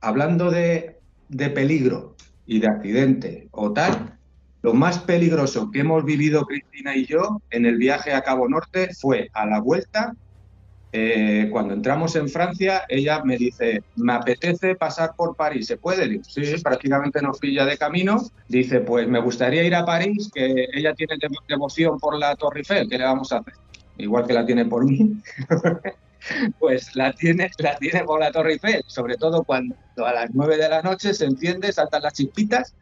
Hablando de, de peligro y de accidente o tal, lo más peligroso que hemos vivido Cristina y yo en el viaje a Cabo Norte fue a la vuelta. Eh, cuando entramos en Francia, ella me dice, me apetece pasar por París, ¿se puede? Digo, sí, prácticamente nos pilla de camino. Dice, pues me gustaría ir a París, que ella tiene devoción por la Torre Eiffel, ¿qué le vamos a hacer? Igual que la tiene por mí. [LAUGHS] pues la tiene, la tiene por la Torre Eiffel, sobre todo cuando a las nueve de la noche se enciende, saltan las chispitas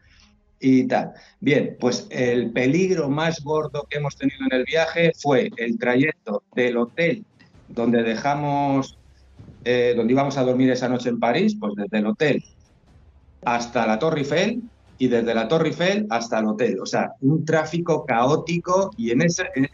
y tal. Bien, pues el peligro más gordo que hemos tenido en el viaje fue el trayecto del hotel donde dejamos, eh, donde íbamos a dormir esa noche en París, pues desde el hotel hasta la Torre Eiffel y desde la Torre Eiffel hasta el hotel. O sea, un tráfico caótico y en, ese, en,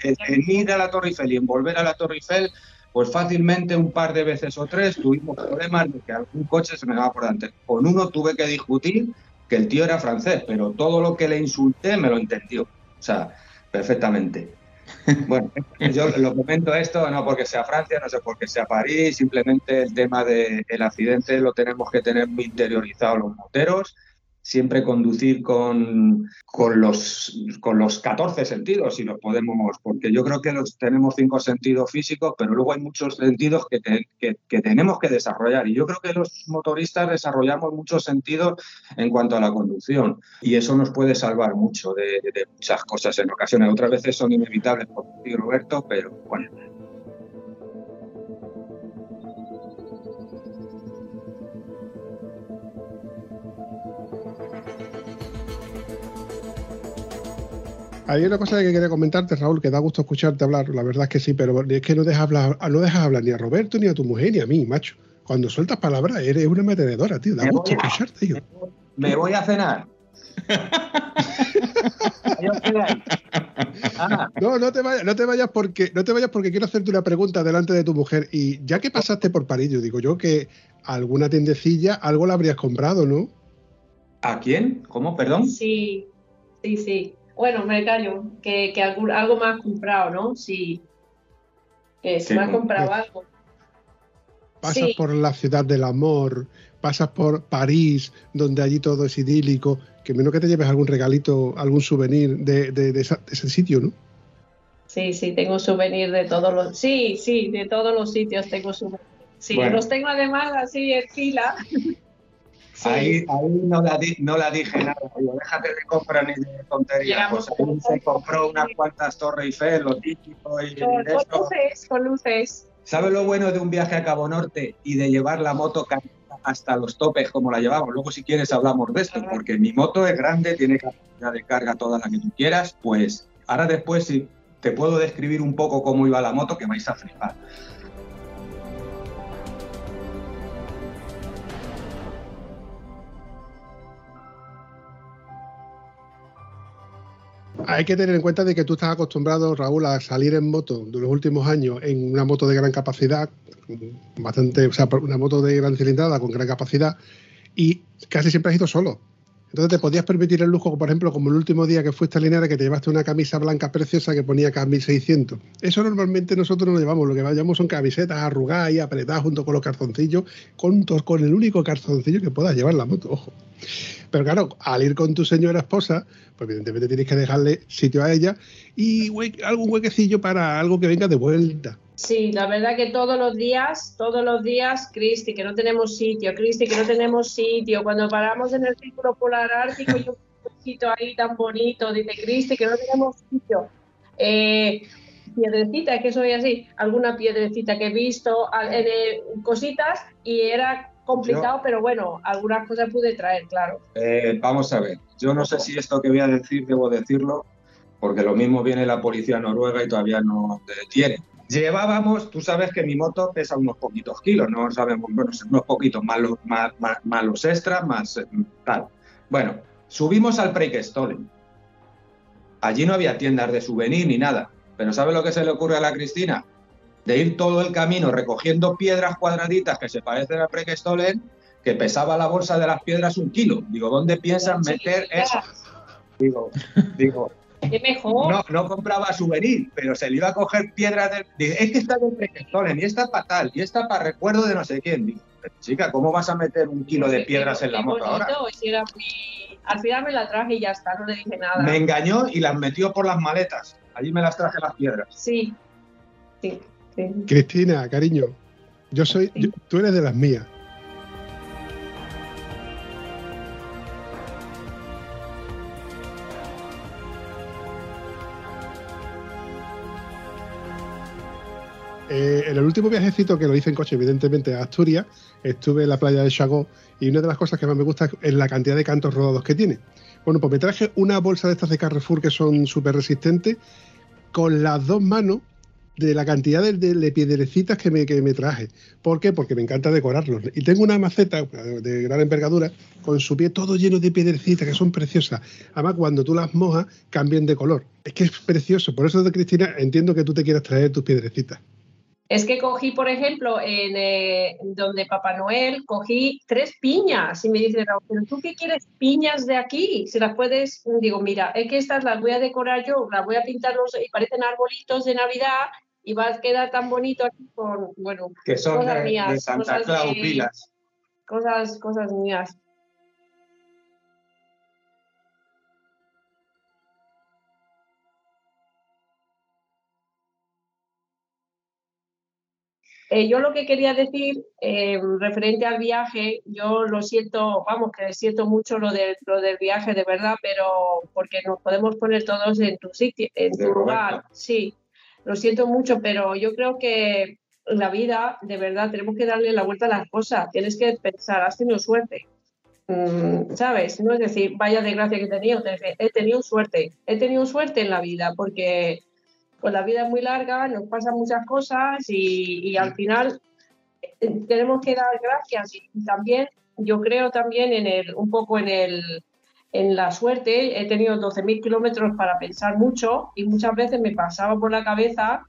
ir a la Torre Eiffel y en volver a la Torre Eiffel, pues fácilmente un par de veces o tres tuvimos problemas de que algún coche se me daba por delante. Con uno tuve que discutir que el tío era francés, pero todo lo que le insulté me lo entendió. O sea, perfectamente. [LAUGHS] Bueno, yo lo comento esto no porque sea Francia, no sé porque sea París, simplemente el tema del accidente lo tenemos que tener muy interiorizado los moteros siempre conducir con, con, los, con los 14 sentidos, si los podemos, porque yo creo que los, tenemos cinco sentidos físicos, pero luego hay muchos sentidos que, que, tenemos que desarrollar. Y yo creo que los motoristas desarrollamos muchos sentidos en cuanto a la conducción. Y eso nos puede salvar mucho de, de muchas cosas en ocasiones. Otras veces son inevitables, por ti, Roberto, pero bueno. Hay una cosa que quería comentarte, Raúl, que da gusto escucharte hablar, la verdad es que sí, pero es que no dejas hablar, no dejas hablar ni a Roberto, ni a tu mujer, ni a mí, macho. Cuando sueltas palabras, eres una metedora, tío. Da gusto escucharte, tío. Me voy a cenar. [LAUGHS] no, no te vayas, no te vayas porque, no te vayas porque quiero hacerte una pregunta delante de tu mujer. Y ya que pasaste por París, yo digo yo que alguna tiendecilla, algo la habrías comprado, ¿no? ¿A quién? ¿Cómo? Perdón. Sí, sí, sí. Bueno, me callo, que, que algo, algo más comprado, ¿no? Sí. Que se me ha comprado algo. Pasas por la ciudad del amor, pasas por París, donde allí todo es idílico, que menos que te lleves algún regalito, algún souvenir de, de, ese sitio, ¿no? Sí, sí, tengo souvenir de todos los... Sí, sí, de todos los sitios tengo souvenir. Sí, los tengo además así en fila. Ahí, ahí no, la no la dije nada, déjate de comprar ni de tonterías. Pues ahí se compró unas cuantas Torre Eiffel, lo típico. Y con, luces, con luces. ¿Sabes lo bueno de un viaje a Cabo Norte y de llevar la moto hasta los topes como la llevamos? Luego si quieres hablamos de esto, porque mi moto es grande, tiene capacidad de carga toda la que tú quieras, pues ahora después si te puedo describir un poco cómo iba la moto que vais a flipar. Hay que tener en cuenta de que tú estás acostumbrado, Raúl, a salir en moto de los últimos años en una moto de gran capacidad, bastante, o sea, una moto de gran cilindrada con gran capacidad, y casi siempre has ido solo. Entonces te podías permitir el lujo, por ejemplo, como el último día que fuiste a Linares, que te llevaste una camisa blanca preciosa que ponía k 1600. Eso normalmente nosotros no llevamos, lo que vayamos son camisetas arrugadas y apretadas junto con los calzoncillos, con, con el único calzoncillo que puedas llevar la moto, ojo. Pero claro, al ir con tu señora esposa, pues evidentemente tienes que dejarle sitio a ella y algún huequecillo para algo que venga de vuelta. Sí, la verdad que todos los días, todos los días, Cristi, que no tenemos sitio, Cristi, que no tenemos sitio. Cuando paramos en el círculo polar ártico y un sitio ahí tan bonito, dice Cristi, que no tenemos sitio. Eh, piedrecita, es que soy así, alguna piedrecita que he visto, en, cositas, y era complicado, pero bueno, algunas cosas pude traer, claro. Eh, vamos a ver, yo no sé si esto que voy a decir debo decirlo, porque lo mismo viene la policía noruega y todavía no detiene. Llevábamos, tú sabes que mi moto pesa unos poquitos kilos, no sabemos, bueno, unos poquitos, más los, más, más, los extras, más eh, tal. Bueno, subimos al Preikestolen. Allí no había tiendas de souvenir ni nada, pero ¿sabes lo que se le ocurre a la Cristina? De ir todo el camino recogiendo piedras cuadraditas que se parecen al Preikestolen, que pesaba la bolsa de las piedras un kilo. Digo, ¿dónde piensan meter eso? Digo, digo, [LAUGHS] mejor. No, no compraba souvenir, pero se le iba a coger piedras del. Es que está de prequestolen y está para tal, y está para recuerdo de no sé quién. chica, ¿cómo vas a meter un kilo de piedras en la moto ahora? Al final me la traje y ya está, no le dije nada. Me engañó y las metió por las maletas. Allí me las traje las piedras. Sí, sí, Cristina, cariño, yo soy, tú eres de las mías. Eh, en el último viajecito que lo hice en coche, evidentemente a Asturias, estuve en la playa de Chagó y una de las cosas que más me gusta es la cantidad de cantos rodados que tiene. Bueno, pues me traje una bolsa de estas de Carrefour que son súper resistentes con las dos manos de la cantidad de, piedrecitas que me, que me, traje. ¿Por qué? Porque me encanta decorarlos. Y tengo una maceta de gran envergadura con su pie todo lleno de piedrecitas que son preciosas. Además, cuando tú las mojas, cambian de color. Es que es precioso. Por eso, de Cristina, entiendo que tú te quieras traer tus piedrecitas. Es que cogí, por ejemplo, en eh, donde Papá Noel, cogí tres piñas y me dice, ¿pero tú qué quieres piñas de aquí? Si las puedes, digo, mira, es que estas las voy a decorar yo, las voy a pintar y parecen arbolitos de Navidad y va a quedar tan bonito aquí con, bueno, Que son cosas de, mías, de Santa cosas de- pilas. cosas, cosas mías. Eh, yo lo que quería decir, eh, referente al viaje, yo lo siento, vamos, que siento mucho lo, de, lo del viaje, de verdad, pero porque nos podemos poner todos en tu sitio, en De tu lugar, sí, lo siento mucho, pero yo creo que la vida, de verdad, tenemos que darle la vuelta a las cosas, tienes que pensar, has tenido suerte, Mm, ¿sabes? No es decir, vaya desgracia que he tenido, he tenido suerte, he tenido suerte en la vida, porque pues la vida es muy larga, nos pasan muchas cosas y, y al final eh, tenemos que dar gracias. Y también yo creo también en el un poco en el en la suerte he tenido 12.000 kilómetros para pensar mucho y muchas veces me pasaba por la cabeza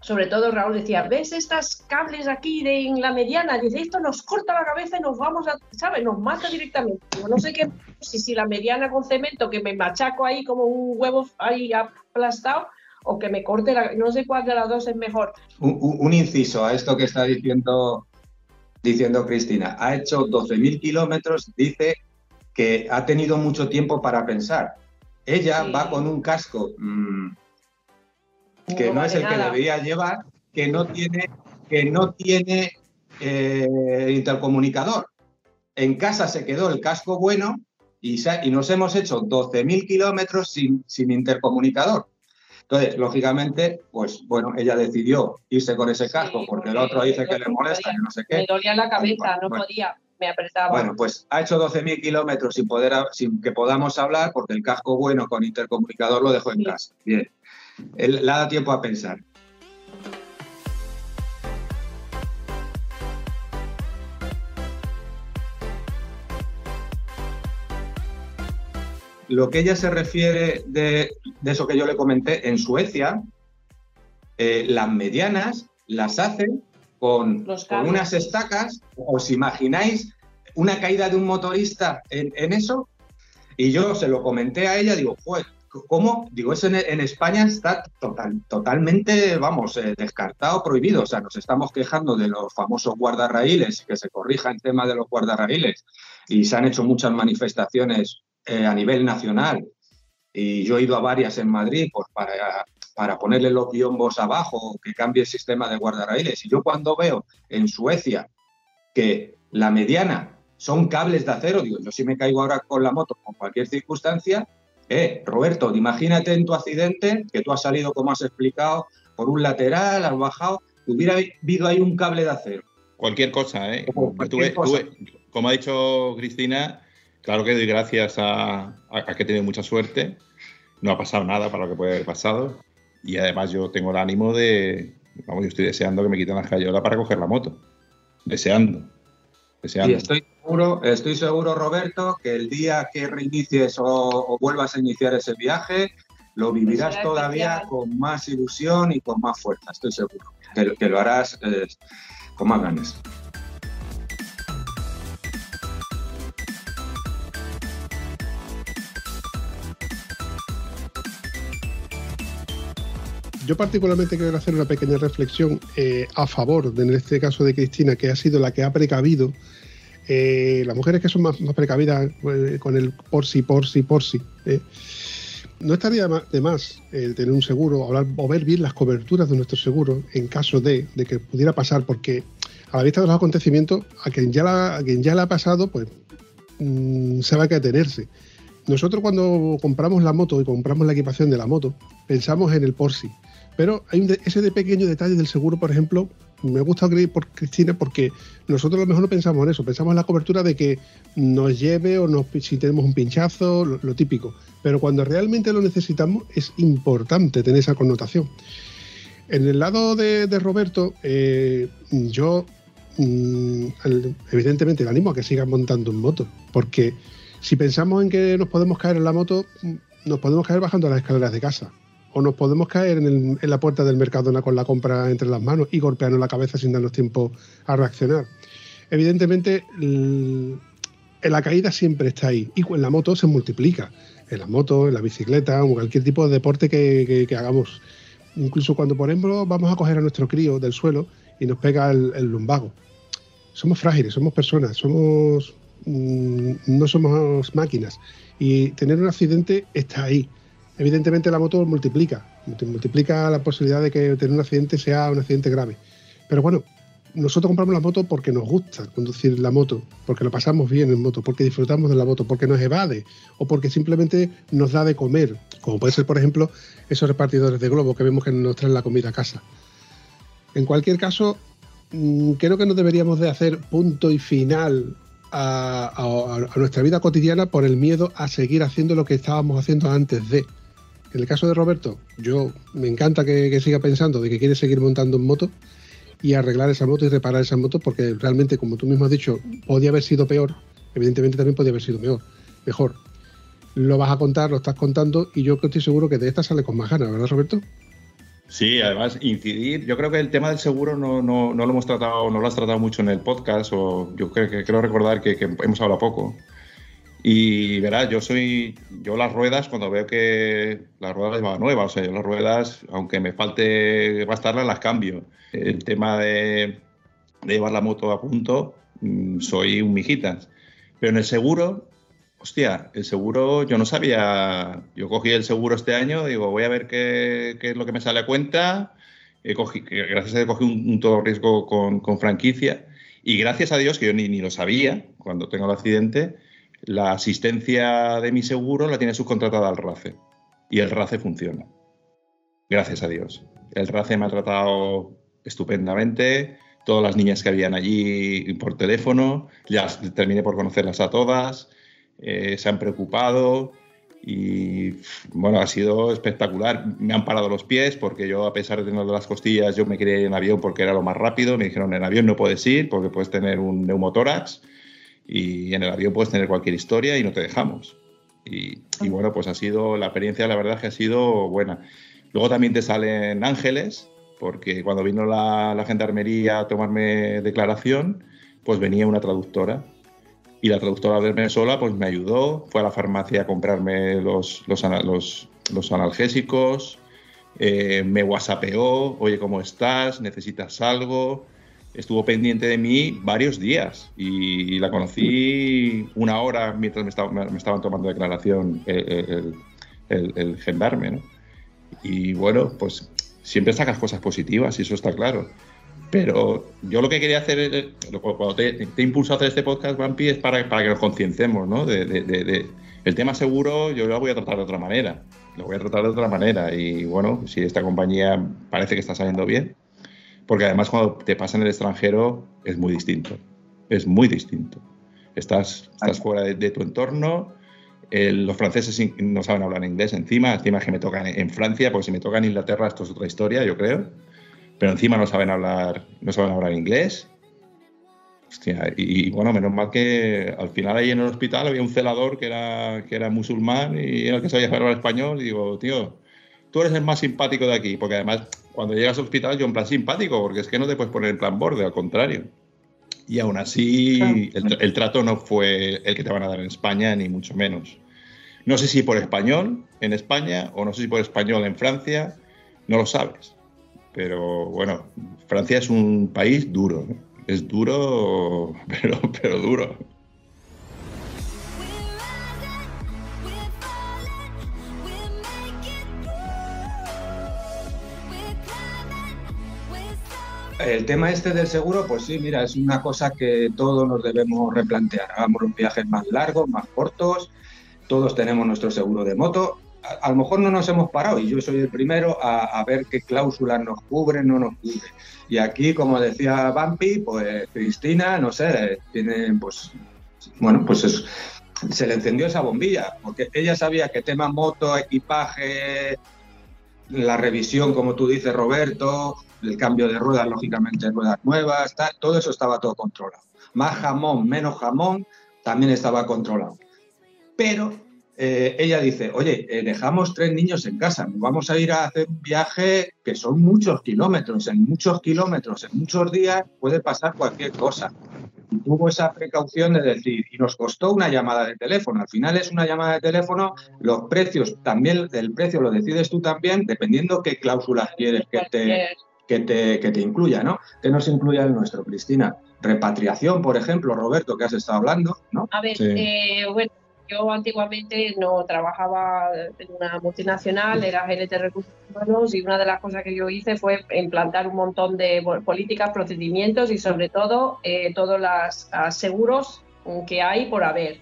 sobre todo Raúl decía ves estas cables aquí de en la mediana dice esto nos corta la cabeza y nos vamos a sabes nos mata directamente Digo, no sé qué si, si la mediana con cemento que me machaco ahí como un huevo ahí aplastado o que me corte no sé cuál de las dos es mejor un inciso a esto que está diciendo, diciendo Cristina. Ha hecho 12.000 kilómetros, dice que ha tenido mucho tiempo para pensar. Ella Sí. va con un casco mm, que no, vale es el que debería llevar, que no tiene, que no tiene eh, intercomunicador. En casa se quedó el casco bueno y, se ha- y nos hemos hecho 12.000 kilómetros sin, sin intercomunicador. Entonces, lógicamente, pues bueno, ella decidió irse con ese casco Sí, porque el otro dice que le molesta, que no sé me qué. dolía la cabeza Bueno, no podía me apretaba Bueno, pues ha hecho 12.000 kilómetros sin poder sin que podamos hablar porque el casco bueno con intercomunicador lo dejó en Sí. casa. Bien. Él, le ha dado tiempo a pensar. Lo que ella se refiere de, de eso que yo le comenté, en Suecia, eh, las medianas las hacen con, con unas estacas. ¿Os imagináis una caída de un motorista en, en eso? Y yo se lo comenté a ella, digo, "Joder, ¿cómo? Digo, eso en, en España está total, totalmente, vamos, eh, descartado, prohibido. O sea, nos estamos quejando de los famosos guardarraíles que se corrija el tema de los guardarraíles. Y se han hecho muchas manifestaciones eh, a nivel nacional. Y yo he ido a varias en Madrid pues, para, para ponerle los biombos abajo, que cambie el sistema de guardarraíles. Y yo cuando veo en Suecia que la mediana son cables de acero, digo, yo si me caigo ahora con la moto con cualquier circunstancia, eh, Roberto, imagínate en tu accidente que tú has salido, como has explicado, por un lateral, has bajado, que hubiera habido ahí un cable de acero. Cualquier cosa, ¿eh? Como cualquier cosa. ha dicho Cristina, claro que doy gracias a, a- a que he tenido mucha suerte. No ha pasado nada para lo que puede haber pasado. Y además yo tengo el ánimo de... Vamos, yo estoy deseando que me quiten la escayola para coger la moto. Deseando. Deseando. Y estoy seguro, estoy seguro, Roberto, que el día que reinicies o, o vuelvas a iniciar ese viaje, lo vivirás todavía especial. con más ilusión y con más fuerza, estoy seguro. Que, lo- que lo harás eh, con más ganas. Yo particularmente quiero hacer una pequeña reflexión eh, a favor, de, en este caso de Cristina, que ha sido la que ha precavido. eh, las mujeres que son más, precavidas eh, con el por si, por si, por si. no estaría de más tener un seguro hablar, o ver bien las coberturas de nuestro seguro en caso de, que pudiera pasar, porque a la vista de los acontecimientos, a quien ya la, a ha pasado, pues mm, sabe a qué atenerse. Nosotros cuando compramos la moto y compramos la equipación de la moto, pensamos en el por si. Pero hay un ese de pequeño detalle del seguro, por ejemplo, me gusta creer por Cristina porque nosotros a lo mejor no pensamos en eso, pensamos en la cobertura de que nos lleve o nos, si tenemos un pinchazo, lo, típico. Pero cuando realmente lo necesitamos es importante tener esa connotación. En el lado de, Roberto, eh, yo mm, evidentemente le animo a que sigan montando en moto, porque si pensamos en que nos podemos caer en la moto, mm, nos podemos caer bajando las escaleras de casa o nos podemos caer en, el- en la puerta del Mercadona con la compra entre las manos y golpearnos la cabeza sin darnos tiempo a reaccionar. Evidentemente, l- en la caída siempre está ahí y en la moto se multiplica. En la moto, en la bicicleta, en cualquier tipo de deporte que, hagamos. Incluso cuando, por ejemplo, vamos a coger a nuestro crío del suelo y nos pega el, el lumbago. Somos frágiles, somos personas, somos mm, no somos máquinas. Y tener un accidente está ahí. Evidentemente la moto multiplica, multi- multiplica la posibilidad de que tener un accidente sea un accidente grave. Pero bueno, nosotros compramos la moto porque nos gusta conducir la moto, porque lo pasamos bien en moto, porque disfrutamos de la moto, porque nos evade o porque simplemente nos da de comer, como puede ser, por ejemplo, esos repartidores de globo que vemos que nos traen la comida a casa. En cualquier caso, mm, creo que no deberíamos de hacer punto y final a nuestra vida cotidiana por el miedo a seguir haciendo lo que estábamos haciendo antes de. En el caso de Roberto, yo me encanta que, siga pensando de que quiere seguir montando en moto y arreglar esa moto y reparar esa moto porque realmente, como tú mismo has dicho, podía haber sido peor. Evidentemente también podía haber sido mejor. mejor. Lo vas a contar, lo estás contando y yo estoy seguro que de esta sale con más ganas, ¿verdad, Roberto? Sí, además incidir. Yo creo que el tema del seguro no, no, no lo hemos tratado, no lo has tratado mucho en el podcast, o yo creo que creo recordar que hemos hablado poco. Y verás, yo soy, yo las ruedas cuando veo que las ruedas llevaba nuevas, o sea, yo las ruedas, aunque me falte gastarlas, las cambio. El tema de, de llevar la moto a punto, mm, soy un mijitas. Pero en el seguro, hostia, el seguro, yo no sabía, yo cogí el seguro este año, digo, voy a ver qué, qué es lo que me sale a cuenta. He que gracias a Dios cogí un, un todo riesgo con, con franquicia y gracias a Dios, que yo ni, ni lo sabía cuando tengo el accidente, la asistencia de mi seguro la tiene subcontratada al RACE y el RACE funciona. Gracias a Dios. El RACE me ha tratado estupendamente, todas las niñas que habían allí por teléfono, ya terminé por conocerlas a todas, eh, se han preocupado y bueno, ha sido espectacular. Me han parado los pies porque yo, a pesar de tener las costillas, yo me quería ir en avión porque era lo más rápido. Me dijeron, en avión no puedes ir porque puedes tener un neumotórax y en el avión puedes tener cualquier historia y no te dejamos. Y, bueno, pues ha sido, la experiencia la verdad que ha sido buena. Luego también te salen ángeles, porque cuando vino la, la gendarmería a tomarme declaración, pues venía una traductora. Y la traductora verme sola, pues me ayudó, fue a la farmacia a comprarme los analgésicos, eh, me whatsappeó, oye, ¿cómo estás? ¿Necesitas algo? Estuvo pendiente de mí varios días y la conocí una hora mientras me, estaba- me estaban tomando declaración el, el- el- el gendarme, ¿no? Y bueno, pues siempre sacas cosas positivas y eso está claro. Pero yo lo que quería hacer, eh, cuando te, te impulso a hacer este podcast, Vampi, es para, para que nos conciencemos, ¿no? De, de- de- de- el tema seguro yo lo voy a tratar de otra manera. Lo voy a tratar de otra manera. Y bueno, si esta compañía parece que está saliendo bien, porque además cuando te pasa en el extranjero es muy distinto. Es muy distinto. Estás, estás fuera de, de tu entorno. los franceses no saben hablar inglés encima. Encima que me tocan en Francia, porque si me toca en Inglaterra esto es otra historia, yo creo. Pero encima no saben hablar, no saben hablar inglés. Hostia, y, y bueno, menos mal que al final ahí en el hospital había un celador que era, que era musulmán y era el que sabía hablar español. Y digo, tío, tú eres el más simpático de aquí, porque además cuando llegas al hospital yo en plan simpático, porque es que no te puedes poner en plan borde, al contrario. Y aún así el, el trato no fue el que te van a dar en España, ni mucho menos. No sé si por español en España o no sé si por español en Francia, no lo sabes. Pero bueno, Francia es un país duro, ¿no? es duro, [LAUGHS] pero, pero duro. El tema este del seguro, pues sí, mira, es una cosa que todos nos debemos replantear. Hagamos los viajes más largos, más cortos, todos tenemos nuestro seguro de moto. A, lo mejor no nos hemos parado, y yo soy el primero, a, ver qué cláusulas nos cubren, no nos cubren. Y aquí, como decía Bampi, pues Cristina, no sé, tiene, pues, bueno, pues es- se le encendió esa bombilla, porque ella sabía que tema moto, equipaje, la revisión, como tú dices, Roberto, el cambio de ruedas, lógicamente, ruedas nuevas, tal, todo eso estaba todo controlado. Más jamón, menos jamón, también estaba controlado. Pero eh, ella dice, oye, eh, dejamos tres niños en casa, vamos a ir a hacer un viaje que son muchos kilómetros, en muchos kilómetros, en muchos días puede pasar cualquier cosa. Y tuvo esa precaución de decir, y nos costó una llamada de teléfono, al final es una llamada de teléfono, los precios, también el precio lo decides tú también, dependiendo qué cláusulas quieres que te, que te, que te incluya, ¿no? Que nos incluya el nuestro, Cristina. Repatriación, por ejemplo, Roberto, que has estado hablando, ¿no? A ver, Sí. eh, bueno, yo antiguamente no trabajaba en una multinacional, era gerente de recursos humanos y una de las cosas que yo hice fue implantar un montón de políticas, procedimientos y sobre todo eh, todos los seguros que hay por haber.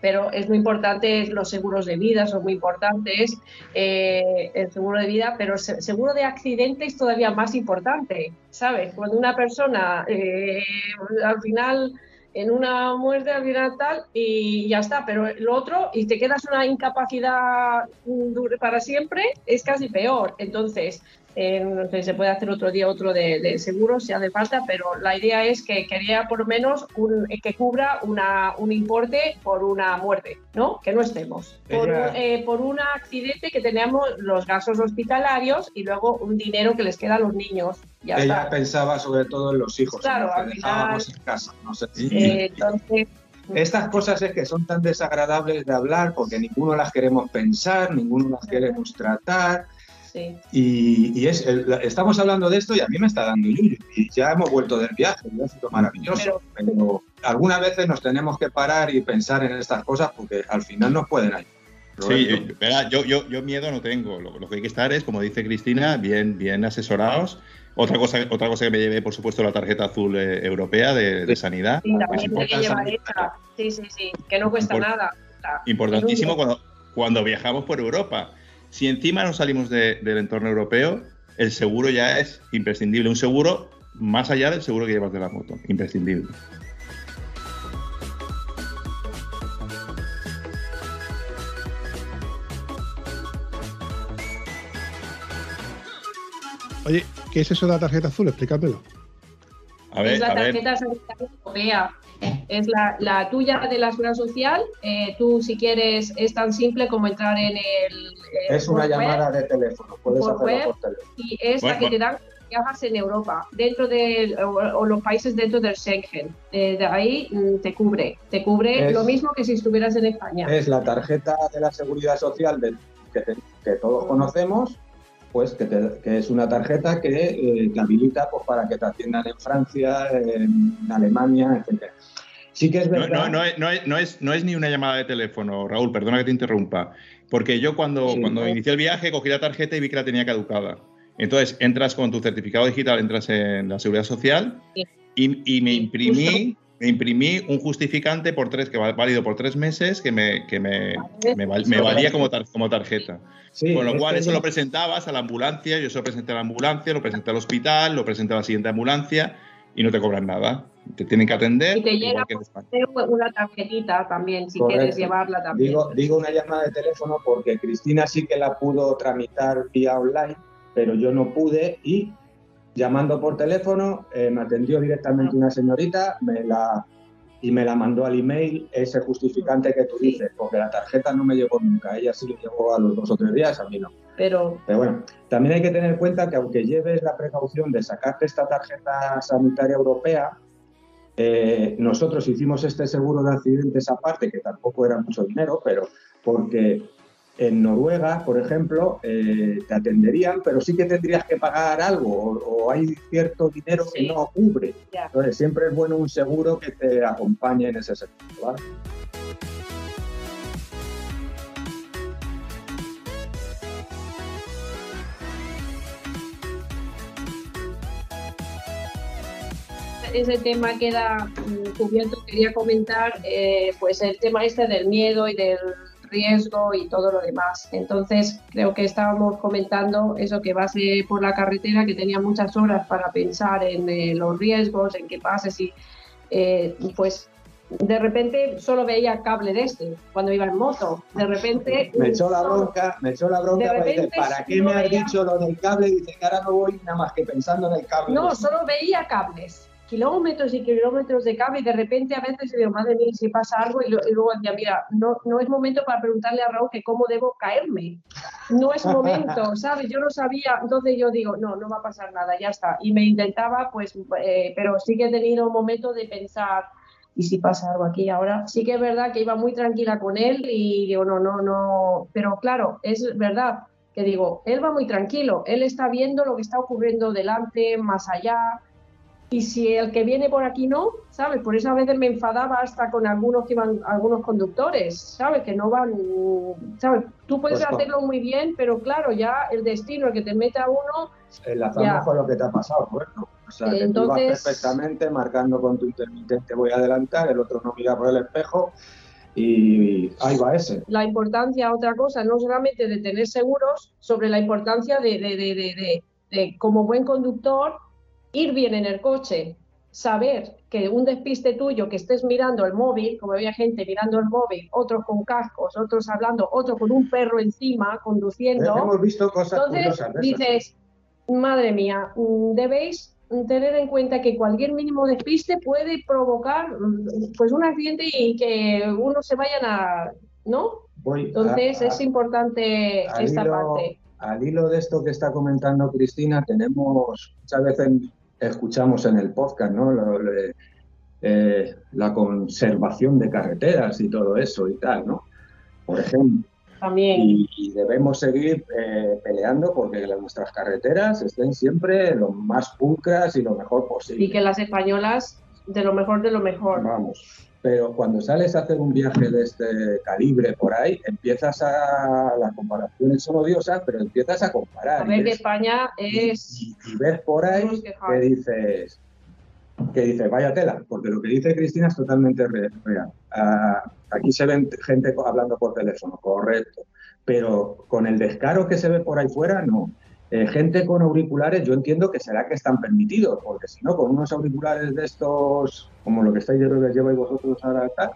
Pero es muy importante, los seguros de vida son muy importantes, eh, el seguro de vida, pero el se- seguro de accidente es todavía más importante, ¿sabes? Cuando una persona eh, al final en una muerte al final tal y ya está, pero lo otro y te quedas una incapacidad para siempre es casi peor. Entonces, eh, no sé, se puede hacer otro día otro de, de seguros si hace falta, pero la idea es que quería por lo menos un, que cubra una, un importe por una muerte, ¿no? Que no estemos. Por, eh, por un accidente que teníamos los gastos hospitalarios y luego un dinero que les queda a los niños. Ya Ella está. pensaba sobre todo en los hijos, Claro, en los que dejábamos en casa. No sé. Eh, entonces, [LAUGHS] Estas cosas es que son tan desagradables de hablar porque ninguno las queremos pensar, ninguno las queremos tratar. Sí. Y, y es, el- la- estamos hablando de esto y a mí me está dando yuyu. Y ya hemos vuelto del viaje, y ha sido maravilloso. Pero algunas veces nos tenemos que parar y pensar en estas cosas porque al final nos pueden ayudar. Sí, verá, yo, yo, yo miedo no tengo. Lo, lo que hay que estar es, como dice Cristina, bien, bien asesorados. Otra cosa, otra cosa que me llevé, por supuesto, la tarjeta azul eh, europea de, de sanidad. Sí, Es también hay que importante- llevar esa. Sí, sí, sí, que no cuesta Import- nada. Importantísimo cuando, cuando viajamos por Europa. Si encima no salimos de- del entorno europeo, el seguro ya es imprescindible. Un seguro más allá del seguro que llevas de la moto. Imprescindible. Oye, ¿qué es eso de la tarjeta azul? Explícamelo. A ver, es la tarjeta sanitaria europea. Es la, la tuya de la seguridad social. Eh, tú, si quieres, es tan simple como entrar en el. Eh, Es una web llamada de teléfono, puedes por hacerlo web. por teléfono. Y es la Bueno, que bueno. te dan cuando viajas en Europa, dentro del. O, o los países dentro del Schengen. Eh, de ahí mm, te cubre. Te cubre Es- lo mismo que si estuvieras en España. Es la tarjeta de la seguridad social de- que, te- que todos conocemos, pues que, te- que es una tarjeta que eh, te habilita pues, para que te atiendan en Francia, en Alemania, etc. Sí que es verdad. no, no no, es, no, es, no es ni una llamada de teléfono, Raúl, perdona que te interrumpa. Porque yo cuando, Sí, cuando no. inicié el viaje cogí la tarjeta y vi que la tenía caducada. Entonces entras con tu certificado digital, entras en la seguridad social Sí. y, y me Sí, imprimí me imprimí un justificante por tres, que va válido por tres meses que me, que me, me, val- me valía como, tar- como tarjeta. Sí, Con lo cual, eso lo presentabas a la ambulancia, yo se lo presenté a la ambulancia, lo presenté al hospital, lo presenté a la siguiente ambulancia y no te cobran nada. Te tienen que atender. Y te llega una tarjetita también, si Correcto. quieres llevarla también. Digo, digo una llamada de teléfono porque Cristina sí que la pudo tramitar vía online, pero yo no pude y llamando por teléfono eh, me atendió directamente una señorita me la, y me la mandó al email ese justificante que tú dices, porque la tarjeta no me llegó nunca, ella sí le llegó a los dos o tres días, a mí no. Pero Pero bueno, también hay que tener en cuenta que aunque lleves la precaución de sacarte esta tarjeta sanitaria europea, eh, nosotros hicimos este seguro de accidentes aparte, que tampoco era mucho dinero, pero porque en Noruega, por ejemplo, eh, te atenderían, pero sí que tendrías que pagar algo o, o hay cierto dinero que no cubre. Entonces, siempre es bueno un seguro que te acompañe en ese sentido. ¿vale? ese tema queda mm, cubierto. Quería comentar eh, pues el tema este del miedo y del riesgo y todo lo demás. Entonces creo que estábamos comentando eso que vas eh, por la carretera, que tenía muchas horas para pensar en eh, los riesgos, en qué pasa si eh, pues de repente solo veía cable de este cuando iba en moto. De repente Me echó la bronca, me echó la bronca, ¿para qué no me has veía- dicho lo del cable? Y dice que ahora no voy nada más que pensando en el cable. No, solo veía cables. Kilómetros y kilómetros de cable y de repente a veces digo, madre mía, si pasa algo y, luego decía, mira, no, no es momento para preguntarle a Raúl que cómo debo caerme. No es momento, [LAUGHS] ¿sabes? Yo no sabía, entonces yo digo, no, no va a pasar nada, ya está. Y me intentaba, pues, eh, pero sí que he tenido un momento de pensar, ¿y si pasa algo aquí ahora? Sí que es verdad que iba muy tranquila con él y digo, no, no, no, pero claro, es verdad que digo, él va muy tranquilo, él está viendo lo que está ocurriendo delante, más allá, y si el que viene por aquí no, ¿sabes? Por eso a veces me enfadaba hasta con algunos que iban, algunos conductores, ¿sabes? Que no van, ¿sabes? Tú puedes pues hacerlo muy bien, pero claro, ya el destino, el que te meta uno... Enlazamos con lo que te ha pasado, Roberto. O sea, que tú vas perfectamente marcando con tu intermitente voy a adelantar, el otro no mira por el espejo y ahí va ese. La importancia, otra cosa, no solamente de tener seguros, sobre la importancia de, de, de, de como buen conductor, ir bien en el coche, saber que un despiste tuyo, que estés mirando el móvil, como había gente mirando el móvil, otros con cascos, otros hablando, otros con un perro encima, conduciendo. Hemos visto cosas Entonces dices, madre mía, mm, debéis tener en cuenta que cualquier mínimo despiste puede provocar mm, pues un accidente y que uno se vayan a, ¿no? Entonces es importante esta parte. Al hilo de esto que está comentando Cristina, tenemos muchas veces escuchamos en el podcast, ¿no? Eh, la conservación de carreteras y todo eso y tal, ¿no? Por ejemplo. También. Y, debemos seguir eh, peleando porque nuestras carreteras estén siempre lo más pulcras y lo mejor posible. Y que las españolas de lo mejor de lo mejor. Vamos. Pero cuando sales a hacer un viaje de este calibre por ahí, empiezas a. Las comparaciones son odiosas, pero empiezas a comparar. A ver que España es. Y, ves por ahí que dices. Que dices, vaya tela, porque lo que dice Cristina es totalmente real. Ah, aquí se ven gente hablando por teléfono, correcto. Pero con el descaro que se ve por ahí fuera, no. Eh, gente con auriculares, yo entiendo que será que están permitidos, porque si no, con unos auriculares de estos, como lo que estáis lleváis vosotros ahora, tal,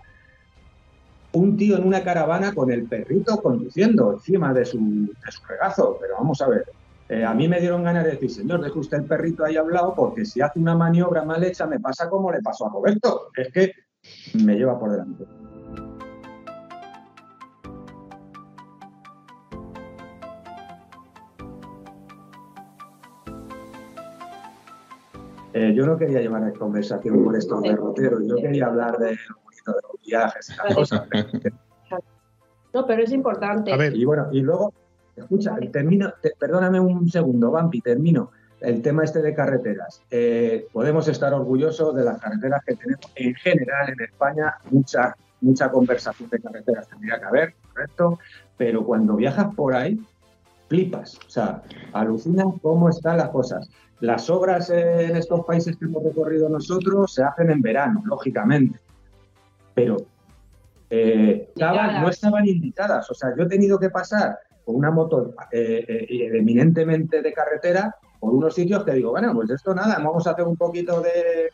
un tío en una caravana con el perrito conduciendo encima de su, de su regazo. Pero vamos a ver, eh, a mí me dieron ganas de decir, señor, deje usted el perrito ahí hablado, porque si hace una maniobra mal hecha, me pasa como le pasó a Roberto. Es que me lleva por delante. Eh, yo no quería llevar la conversación por estos derroteros, yo quería hablar de lo bonito de los viajes y las cosas. No, pero es importante. Y bueno, y luego, escucha, termino, perdóname un segundo, Vampi, termino. El tema este de carreteras. Eh, podemos estar orgullosos de las carreteras que tenemos en general en España. Mucha, mucha conversación de carreteras tendría que haber, correcto. Pero cuando viajas por ahí, flipas. O sea, alucinas cómo están las cosas. Las obras en estos países que hemos recorrido nosotros se hacen en verano, lógicamente, pero eh, no estaban indicadas. O sea, yo he tenido que pasar con una moto eh, eh, eminentemente de carretera por unos sitios que digo, bueno, pues esto nada, vamos a hacer un poquito de,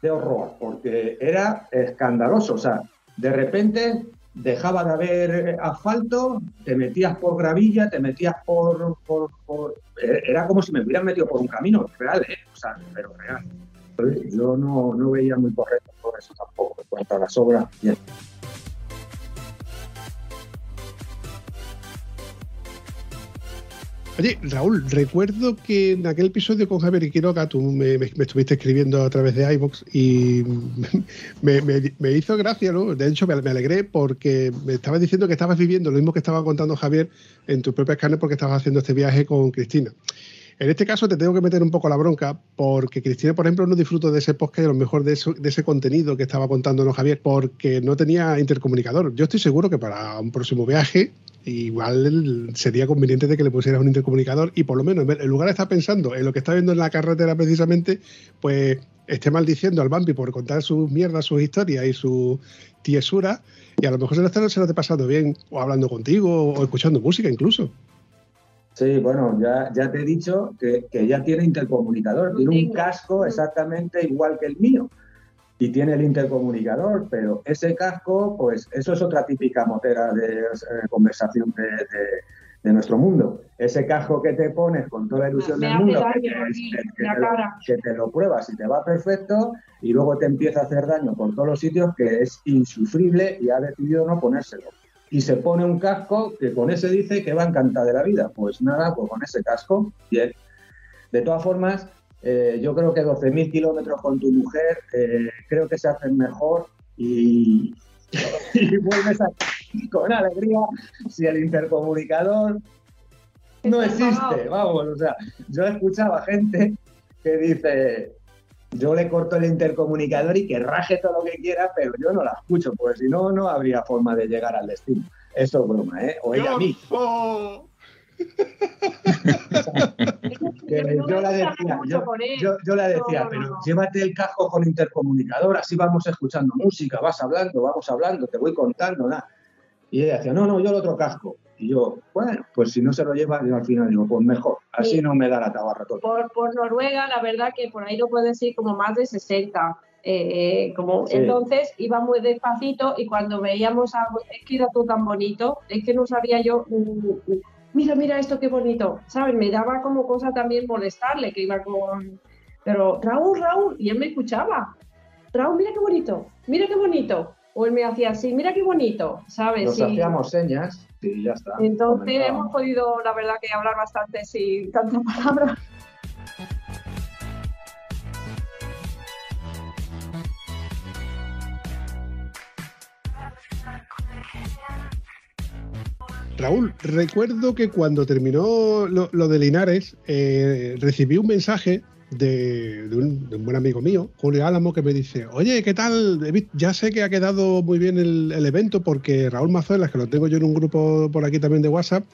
de horror, porque era escandaloso. O sea, de repente dejaba de haber asfalto, te metías por gravilla, te metías por, Era como si me hubieran metido por un camino real, ¿eh? O sea, pero real. Yo no, no veía muy correcto por eso tampoco, en cuanto a las obras. Oye, Raúl, recuerdo que en aquel episodio con Javier y Quiroga tú me, estuviste escribiendo a través de iVoox y [LAUGHS] me, hizo gracia, ¿no? De hecho, me, alegré porque me estabas diciendo que estabas viviendo lo mismo que estaba contando Javier en tu propia carne porque estabas haciendo este viaje con Cristina. En este caso te tengo que meter un poco la bronca porque Cristina, por ejemplo, no disfruto de ese podcast y a lo mejor de, ese contenido que estaba contándonos Javier porque no tenía intercomunicador. Yo estoy seguro que para un próximo viaje igual sería conveniente de que le pusieras un intercomunicador y por lo menos en lugar de estar pensando en lo que está viendo en la carretera precisamente, pues esté maldiciendo al Bambi por contar sus mierdas, sus historias y su tiesura y a lo mejor se lo, está, se lo esté pasando bien o hablando contigo o escuchando música incluso. Sí, bueno, ya, ya te he dicho que, que ya tiene intercomunicador, tiene un casco exactamente igual que el mío y tiene el intercomunicador, pero ese casco, pues eso es otra típica motera de eh, conversación de nuestro mundo. Ese casco que te pones con toda la ilusión Me del mundo, daño que te, aquí, que- que la te lo, cara. que te lo pruebas y te va perfecto, y luego te empieza a hacer daño por todos los sitios que es insufrible y ha decidido no ponérselo. Y se pone un casco que con ese dice que va encantada de la vida. Pues nada, pues con ese casco, bien. De todas formas, eh, yo creo que 12.000 kilómetros con tu mujer eh, creo que se hacen mejor y, [LAUGHS] y vuelves a con alegría si el intercomunicador no existe, vamos, o sea, yo he escuchado a gente que dice, yo le corto el intercomunicador y que raje todo lo que quiera, pero yo no la escucho, porque si no, no habría forma de llegar al destino. Eso es broma, ¿eh? O ella a mí. [LAUGHS] Que yo la decía, yo, la decía, pero llévate el casco con intercomunicador, así vamos escuchando música, vas hablando, vamos hablando, te voy contando, nada. Y ella decía, no, no, yo el otro casco. Y yo, bueno, pues si no se lo lleva, yo al final digo, pues mejor, así Sí. no me da la tabarra todo. Por, por Noruega, la verdad que por ahí no puedes ir como más de 60. eh, como, Sí. Entonces iba muy despacito y cuando veíamos algo, es que era todo tan bonito, es que no sabía yo, mm, mm, mira, mira esto qué bonito, ¿sabes? Me daba como cosa también molestarle, que iba con... Pero Raúl, Raúl, y él me escuchaba. Raúl, mira qué bonito, mira qué bonito. O él me hacía así, mira qué bonito, ¿sabes? Nos hacíamos señas y ya está. entonces hemos podido, la verdad, que hablar bastante sin tantas [LAUGHS] palabras. Raúl, recuerdo que cuando terminó lo, lo de Linares, eh, recibí un mensaje de, un, de un buen amigo mío, Julio Álamo, que me dice, oye, ¿qué tal? Ya sé que ha quedado muy bien el, evento porque Raúl Mazuelas, que lo tengo yo en un grupo por aquí también de WhatsApp,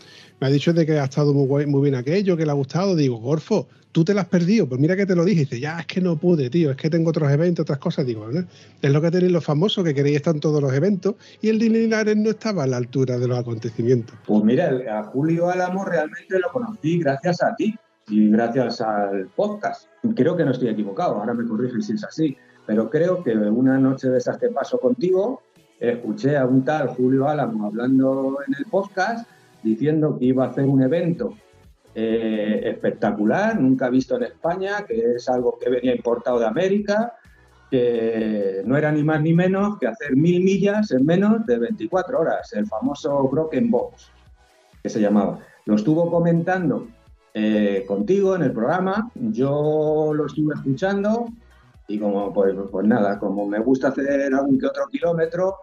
me ha dicho de que ha estado muy, guay- muy bien aquello, que le ha gustado. Digo, Gorfo, tú te lo has perdido. Pues mira que te lo dije. Dice, ya, es que no pude, tío, es que tengo otros eventos, otras cosas. Digo, "Bueno, es lo que tenéis los famosos, que queréis estar en todos los eventos, y el Linares no estaba a la altura de los acontecimientos. Pues mira, a Julio Álamo realmente lo conocí gracias a ti y gracias al podcast. Creo que no estoy equivocado, ahora me corriges si es así, pero creo que una noche de esas que paso contigo, escuché a un tal Julio Álamo hablando en el podcast diciendo que iba a hacer un evento eh, espectacular, nunca visto en España, que es algo que venía importado de América, que no era ni más ni menos que hacer mil millas en menos de 24 horas, el famoso Broken Box, que se llamaba. Lo estuvo comentando eh, contigo en el programa, yo lo estuve escuchando y como pues, pues nada, como me gusta hacer algún que otro kilómetro,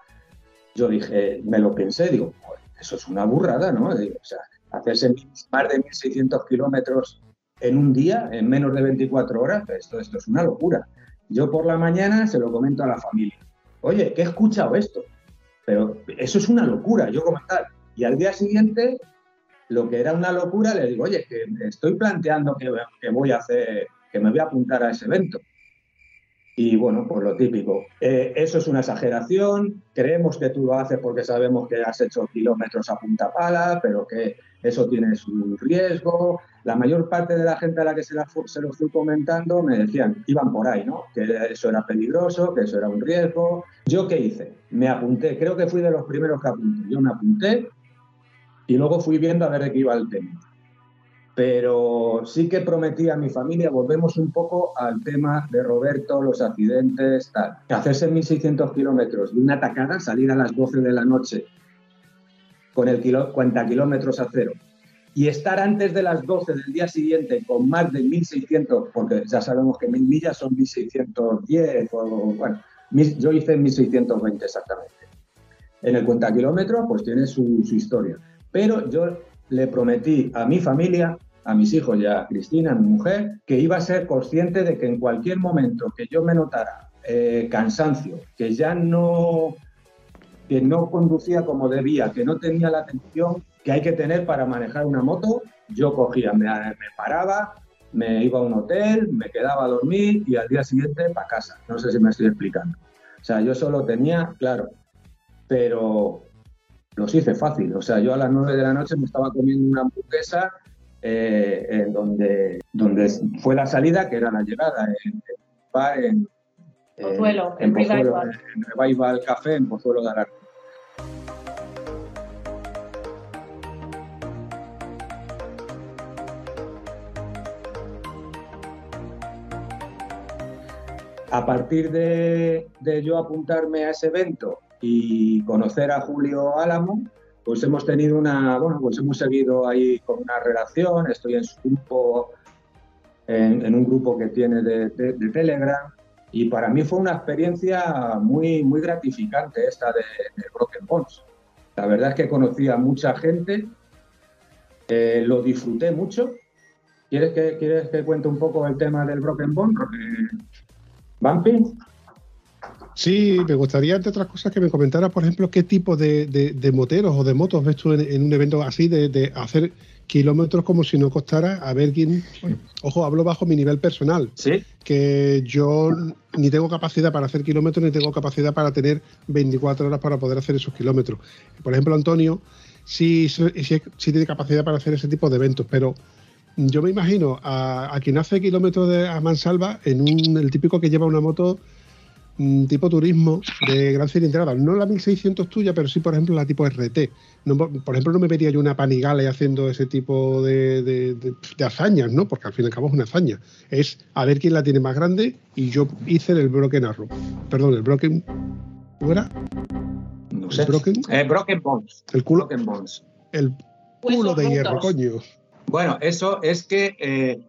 yo dije, me lo pensé, digo, "Joder, eso es una burrada, ¿no? Digo, o sea, hacerse más de 1.600 kilómetros en un día, en menos de 24 horas, esto, esto es una locura. Yo por la mañana se lo comento a la familia. Oye, que he escuchado esto, pero eso es una locura, yo como tal. Y al día siguiente, lo que era una locura, le digo, oye, que estoy planteando que, que voy a hacer, que me voy a apuntar a ese evento. Y bueno, pues lo típico. Eh, eso es una exageración. Creemos que tú lo haces porque sabemos que has hecho kilómetros a punta pala, pero que eso tiene su riesgo. La mayor parte de la gente a la que se, la fu- se lo fui comentando me decían, iban por ahí, ¿no? Que eso era peligroso, que eso era un riesgo. ¿Yo qué hice? Me apunté. Creo que fui de los primeros que apunté. Yo me apunté y luego fui viendo a ver de qué iba el tema pero sí que prometí a mi familia, volvemos un poco al tema de Roberto, los accidentes, tal. Hacerse 1.600 kilómetros de una tacada, salir a las 12 de la noche con el kilo, cuenta kilómetros a cero y estar antes de las 12 del día siguiente con más de 1.600, porque ya sabemos que 1.000 millas son 1.610, o, bueno, yo hice 1.620 exactamente. En el cuenta kilómetros, pues tiene su, su historia. Pero yo le prometí a mi familia, a mis hijos y a Cristina, mi mujer, que iba a ser consciente de que en cualquier momento que yo me notara eh, cansancio, que ya no, que no conducía como debía, que no tenía la atención que hay que tener para manejar una moto, yo cogía, me paraba, me iba a un hotel, me quedaba a dormir y al día siguiente para casa. No sé si me estoy explicando. O sea, yo solo tenía, claro, pero los hice fácil. O sea, yo a las 9 de la noche me estaba comiendo una hamburguesa eh, donde, donde fue la salida, que era la llegada, en, Pozuelo, en, en, Revival. en Revival Café, en Pozuelo de Alarco. A partir de, de yo apuntarme a ese evento y conocer a Julio Álamo, pues hemos tenido una, bueno, pues hemos seguido ahí con una relación, estoy en su grupo, en, un grupo que tiene de, Telegram, y para mí fue una experiencia muy, muy gratificante esta de, Broken Bones. La verdad es que conocí a mucha gente, eh, lo disfruté mucho. ¿Quieres que, ¿Quieres que cuente un poco el tema del Broken? Eh, ¿Vampi? Sí, me gustaría, entre otras cosas, que me comentara, por ejemplo, qué tipo de, de- de moteros o de motos ves tú en, en un evento así, de, de hacer kilómetros como si no costara, a ver quién... Ojo, hablo bajo mi nivel personal, Sí, que yo ni tengo capacidad para hacer kilómetros, ni tengo capacidad para tener 24 horas para poder hacer esos kilómetros. Por ejemplo, Antonio sí, sí, sí- tiene capacidad para hacer ese tipo de eventos, pero yo me imagino a, a quien hace kilómetros de, a mansalva en un, el típico que lleva una moto tipo turismo de gran cilindrada. No la 1600 tuya, pero sí, por ejemplo, la tipo RT. No, por ejemplo, no me vería yo una panigale haciendo ese tipo de, de- de- de hazañas, ¿no? Porque al fin y al cabo es una hazaña. Es a ver quién la tiene más grande y yo hice el Broken Arrow. Perdón, el Broken... ¿Cómo era? no ¿El sé. Broken? Eh, Broken Bones. El culo, Broken Bones. el culo Huesos de hierro, coño. Bueno, eso es que eh,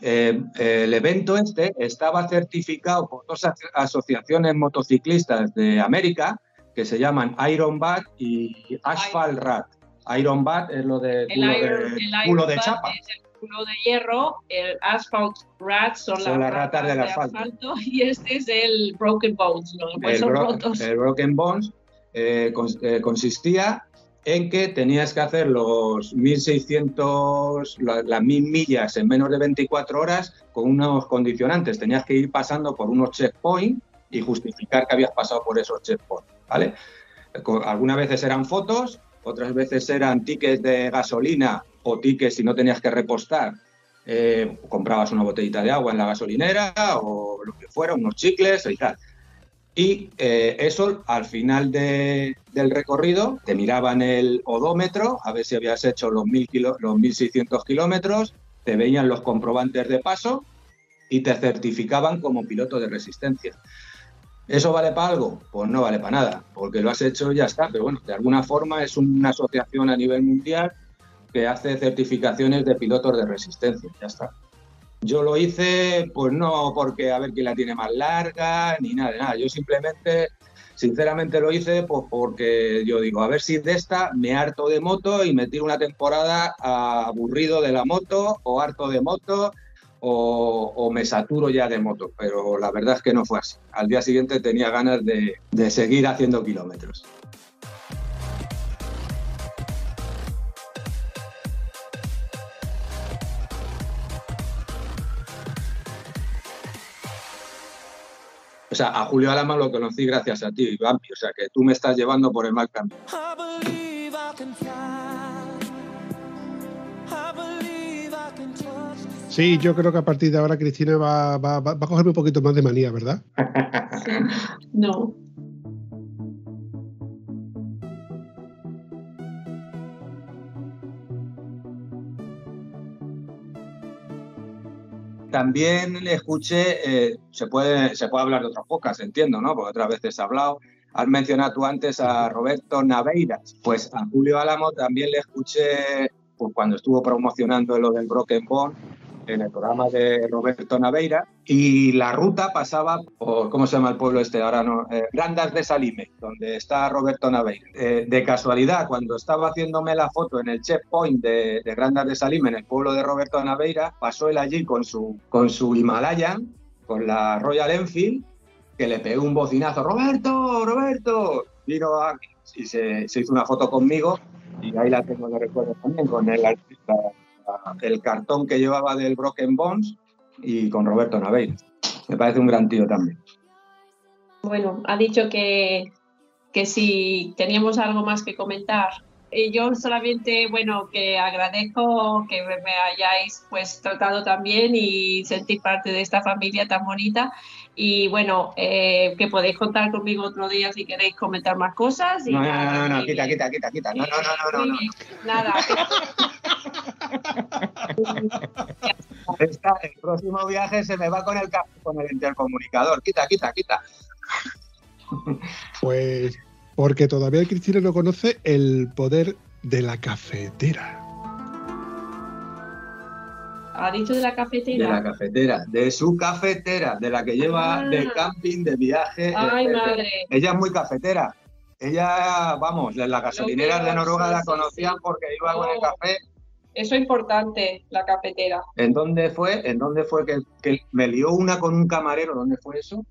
eh, el evento este estaba certificado por dos aso- asociaciones motociclistas de América que se llaman Iron Bat y Asphalt Rat. Iron Bat es lo de El culo Iron, de, el culo de chapa. es el culo de hierro, el Asphalt Rats son, Son las ratas ratas del de asfalto. asfalto [LAUGHS] y este es el Broken Bones, los El, bro- rotos. el Broken Bones eh, eh, consistía en que tenías que hacer los 1600, la- las 1000 millas en menos de 24 horas con unos condicionantes. Tenías que ir pasando por unos checkpoints y justificar que habías pasado por esos checkpoints, ¿vale? Algunas veces eran fotos, otras veces eran tickets de gasolina o tickets si no tenías que repostar. eh, comprabas una botellita de agua en la gasolinera o lo que fuera, unos chicles y tal. Y eh, eso al final de- del recorrido te miraban el odómetro a ver si habías hecho los, 1000 kilo- los 1600 kilómetros, te veían los comprobantes de paso y te certificaban como piloto de resistencia. ¿Eso vale para algo? Pues no vale para nada, porque lo has hecho y ya está. Pero bueno, de alguna forma es una asociación a nivel mundial que hace certificaciones de pilotos de resistencia. Ya está. Yo lo hice, pues no porque a ver quién la tiene más larga, ni nada de nada. Yo simplemente, sinceramente lo hice pues porque yo digo, a ver si de esta me harto de moto y me tiro una temporada aburrido de la moto o harto de moto o, me saturo ya de moto. Pero la verdad es que no fue así. Al día siguiente tenía ganas de, de seguir haciendo kilómetros. O sea, a Julio Alama lo conocí gracias a ti, Vampi. O sea, que tú me estás llevando por el mal camino. Sí, yo creo que a partir de ahora Cristina va, va, va- va a cogerme un poquito más de manía, ¿verdad? [LAUGHS] No. También le escuché, eh, se, puede, se puede hablar de otras pocas, entiendo, ¿no? Porque otras veces he hablado. Has mencionado tú antes a Roberto Naveiras. Pues a Julio Álamo también le escuché pues, cuando estuvo promocionando lo del Broken Bone en el programa de Roberto Naveira y la ruta pasaba por, ¿cómo se llama el pueblo este ahora? No, eh, Grandas de Salime, donde está Roberto Naveira. Eh, de casualidad, cuando estaba haciéndome la foto en el checkpoint de, de Grandas de Salime, en el pueblo de Roberto Naveira, pasó él allí con su, con su Himalayan, con la Royal Enfield, que le pegó un bocinazo, Roberto, Roberto, vino aquí y se, se hizo una foto conmigo y ahí la tengo de recuerdo también con el, artista, el cartón que llevaba del Broken Bones y con Roberto Naveira. Me parece un gran tío también. Bueno, ha dicho que, que si teníamos algo más que comentar. Y yo solamente, bueno, que agradezco que me hayáis pues tratado tan bien y sentir parte de esta familia tan bonita. Y bueno, eh, que podéis contar conmigo otro día si queréis comentar más cosas. y No, no, nada, no, no, no, y- quita, quita, quita, quita. No, no, no, no, Nada. El próximo viaje se me va con el, con el intercomunicador. Quita, quita, quita. Pues porque todavía Cristina no conoce el poder de la cafetera. ¿Ha dicho de la De cafetera? la cafetera, de su cafetera, de la que lleva Ah. de camping, de viaje. Ay, madre. Ella es muy cafetera. Ella, vamos, las gasolineras de Noruega sí, la conocían sí. porque iba con el Oh. café. Eso es importante, la cafetera. ¿En dónde fue? ¿En dónde fue que, que me lió una con un camarero? ¿Dónde fue eso?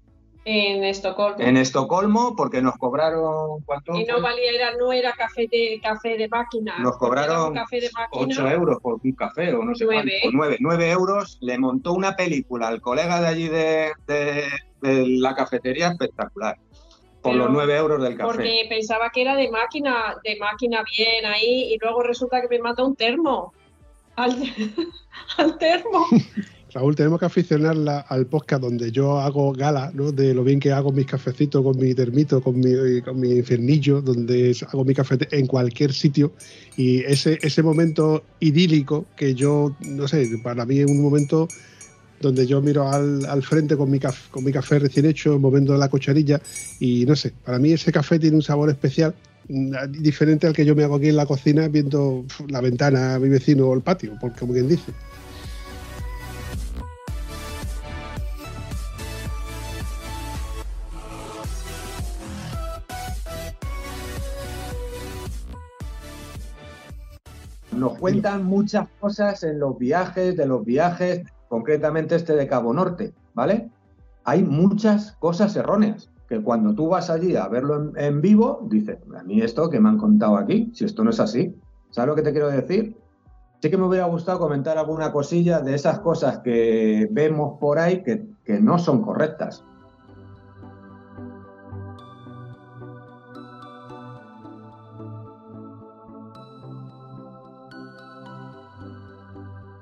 En Estocolmo. En Estocolmo, porque nos cobraron, ¿cuánto? Y no valía, era, no era café de, café de máquina. Nos cobraron café de máquina. 8 euros por un café o no sé cuánto. 9, 9 euros. Le montó una película al colega de allí de, de- de la cafetería espectacular. Por los 9 euros del café. Porque pensaba que era de máquina, de máquina bien ahí, y luego resulta que me manda un termo. Al, [LAUGHS] al termo. Raúl, tenemos que aficionarla al podcast donde yo hago gala ¿no? de lo bien que hago mis cafecitos con mi termito, con mi, con mi infernillo, donde hago mi café en cualquier sitio. Y ese, ese momento idílico que yo, no sé, para mí es un momento donde yo miro al, al frente con mi, con mi café recién hecho, moviendo la cucharilla. Y no sé, para mí ese café tiene un sabor especial, mm, diferente al que yo me hago aquí en la cocina viendo la ventana a mi vecino o el patio, porque como quien dice. Nos cuentan muchas cosas en los viajes, de los viajes, concretamente este de Cabo Norte, ¿vale? Hay muchas cosas erróneas, que cuando tú vas allí a verlo en, en vivo, dices, a mí esto que me han contado aquí, si esto no es así, ¿sabes lo que te quiero decir? Sí que me hubiera gustado comentar alguna cosilla de esas cosas que vemos por ahí que, que no son correctas.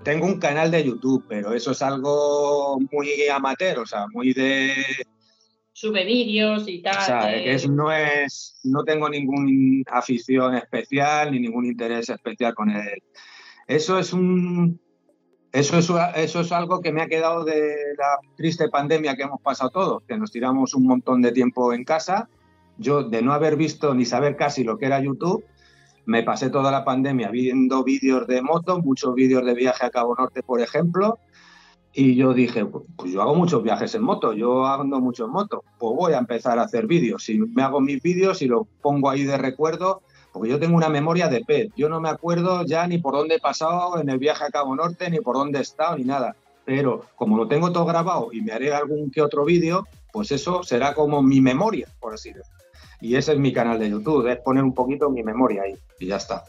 Tengo un canal de YouTube, pero eso es algo muy amateur, o sea, muy de, Sube vídeos y tal. o sea, eh, que es- no es, no tengo ninguna afición especial ni ningún interés especial con él. Eso es un, eso es, eso es algo que me ha quedado de la triste pandemia que hemos pasado todos, que nos tiramos un montón de tiempo en casa. Yo, de no haber visto ni saber casi lo que era YouTube, me pasé toda la pandemia viendo vídeos de moto, muchos vídeos de viaje a Cabo Norte, por ejemplo, y yo dije, pues pues yo hago muchos viajes en moto, yo ando mucho en moto, pues voy a empezar a hacer vídeos. Si me hago mis vídeos y los pongo ahí de recuerdo, porque yo tengo una memoria de pez, yo no me acuerdo ya ni por dónde he pasado en el viaje a Cabo Norte, ni por dónde he estado, ni nada. Pero como lo tengo todo grabado y me haré algún que otro vídeo, pues eso será como mi memoria, por así decirlo. Y ese es mi canal de YouTube, es poner un poquito mi memoria ahí y ya está.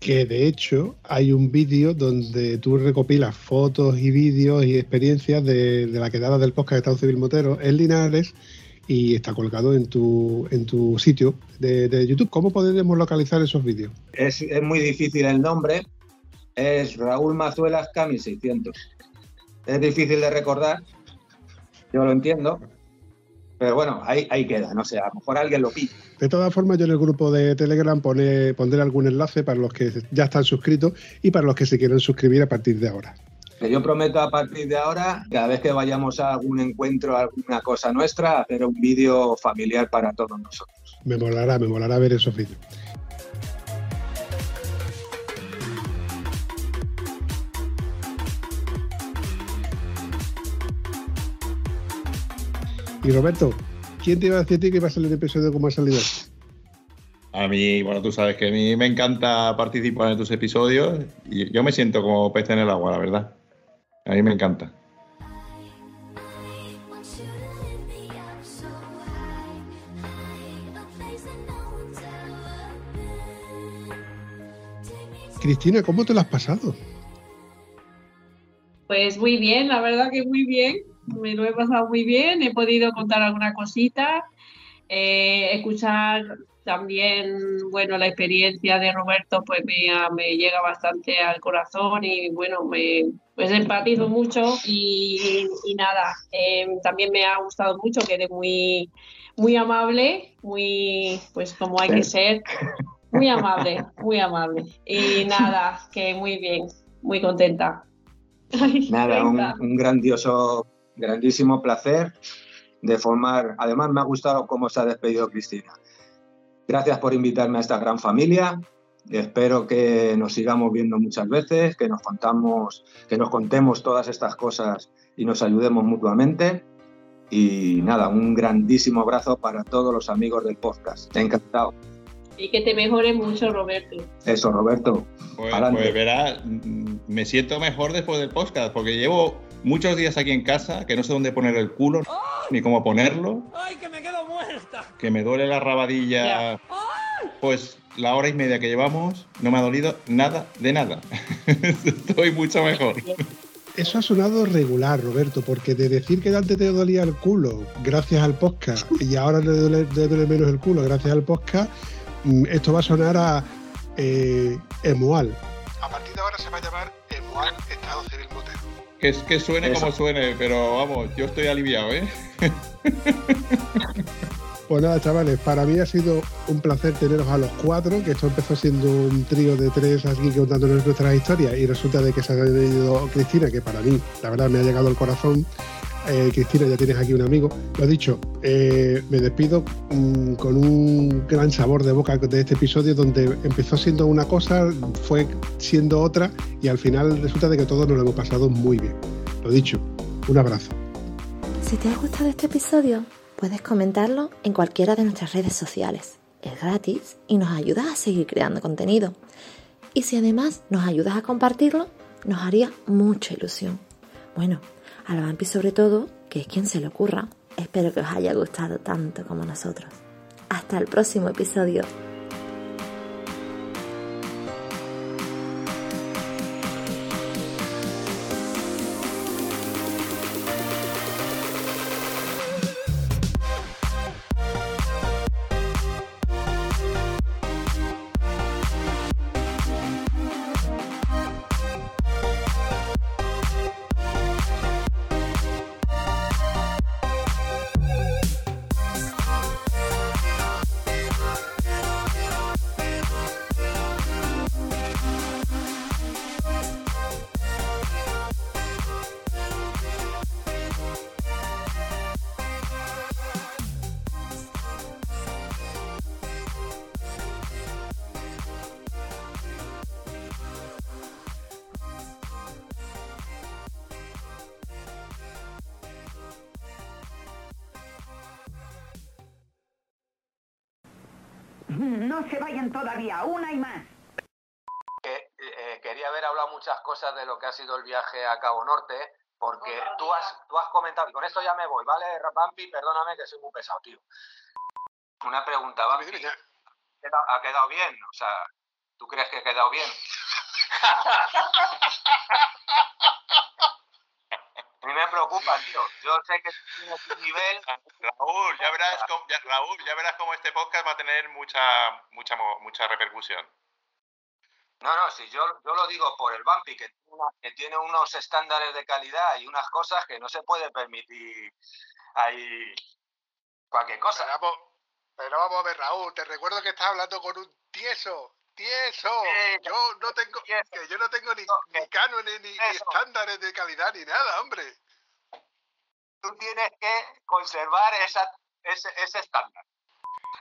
que de hecho hay un vídeo donde tú recopilas fotos y vídeos y experiencias de, de la quedada del podcast de Estado Civil Motero en Linares y está colgado en tu, en tu sitio de, de YouTube. ¿Cómo podemos localizar esos vídeos? Es, es muy difícil el nombre, es Raúl Mazuelas Cami 600. Es difícil de recordar, yo lo entiendo, pero bueno, ahí, ahí queda, no sé, a lo mejor alguien lo pide. De todas formas, yo en el grupo de Telegram pone- pondré algún enlace para los que ya están suscritos y para los que se quieren suscribir a partir de ahora. Yo prometo a partir de ahora, cada vez que vayamos a algún encuentro, a alguna cosa nuestra, hacer un vídeo familiar para todos nosotros. Me molará, me molará ver esos vídeos. Y Roberto, ¿quién te iba a decir a ti que iba a salir el episodio como ha salido? A mí, bueno, tú sabes que a mí me encanta participar en tus episodios y yo me siento como pez en el agua, la verdad. A mí me encanta. Cristina, ¿cómo te lo has pasado? Pues muy bien, la verdad que muy bien. Me lo he pasado muy bien. He podido contar alguna cosita, eh, escuchar también, bueno, la experiencia de Roberto, pues me, me llega bastante al corazón y bueno, me pues empatizo mucho y, y nada, eh, también me ha gustado mucho, que eres muy, muy amable, muy, pues como hay que ser, muy amable, muy amable. Y nada, que muy bien, muy contenta. Ay, Nada, un grandioso, grandísimo placer de formar. Además, me ha gustado cómo se ha despedido Cristina. Gracias por invitarme a esta gran familia. Espero que nos sigamos viendo muchas veces, que nos contamos, que nos contemos todas estas cosas y nos ayudemos mutuamente. Y nada, un grandísimo abrazo para todos los amigos del podcast. Encantado. Y que te mejore mucho, Roberto. Eso, Roberto. Pues, pues verás, mm, me siento mejor después del podcast, porque llevo muchos días aquí en casa que no sé dónde poner el culo, ni cómo ponerlo, ¡Ay, que me quedo muerta! que me duele la rabadilla. Pues la hora y media que llevamos no me ha dolido nada de nada. [LAUGHS] Estoy mucho mejor. Eso ha sonado regular, Roberto, porque de decir que antes te dolía el culo gracias al podcast y ahora le duele, le duele menos el culo gracias al podcast, mm, esto va a sonar a eh, Emual. A partir de ahora se va a llamar Emual. Que, es, que suene Eso. como suene, pero vamos, yo estoy aliviado, ¿eh? [LAUGHS] Pues nada, chavales, para mí ha sido un placer teneros a los cuatro, que esto empezó siendo un trío de tres aquí contándonos nuestras historias y resulta de que se ha venido Cristina, que para mí, la verdad, me ha llegado al corazón. Eh, Cristina, ya tienes aquí un amigo. Lo dicho, eh, me despido mm, con un gran sabor de boca de este episodio donde empezó siendo una cosa, fue siendo otra y al final resulta de que todos nos lo hemos pasado muy bien. Lo dicho, un abrazo. Si te ha gustado este episodio, puedes comentarlo en cualquiera de nuestras redes sociales. Es gratis y nos ayudas a seguir creando contenido. Y si además nos ayudas a compartirlo, nos haría mucha ilusión. Bueno, a la Vampi sobre todo, que es quien se le ocurra. Espero que os haya gustado tanto como nosotros. Hasta el próximo episodio. Más. eh, quería haber hablado muchas cosas de lo que ha sido el viaje a Cabo Norte, porque tú has, tú has comentado, y con esto ya me voy, ¿vale, Bampi? Perdóname que soy muy pesado, tío. Una pregunta, Bampi. ¿queda- ¿Ha quedado bien? O sea, ¿tú crees que ha quedado bien? [LAUGHS] A mí me preocupa, tío. Yo sé que tienes un nivel... [LAUGHS] Raúl, ya verás, cómo, ya- Raúl, ya verás cómo este podcast va a tener mucha, mucha, mo- mucha repercusión. No, no, si yo, yo lo digo por el Bampi, que, tiene una- que tiene unos estándares de calidad y unas cosas que no se puede permitir ahí cualquier cosa. Pero vamos, pero vamos a ver, Raúl, te recuerdo que estás hablando con un tieso. ¡Tieso! Sí, yo no tengo, tieso. que yo no tengo ni, No, ni cánones, ni, estándares de calidad, ni nada, hombre. Tú tienes que conservar esa, ese, ese estándar.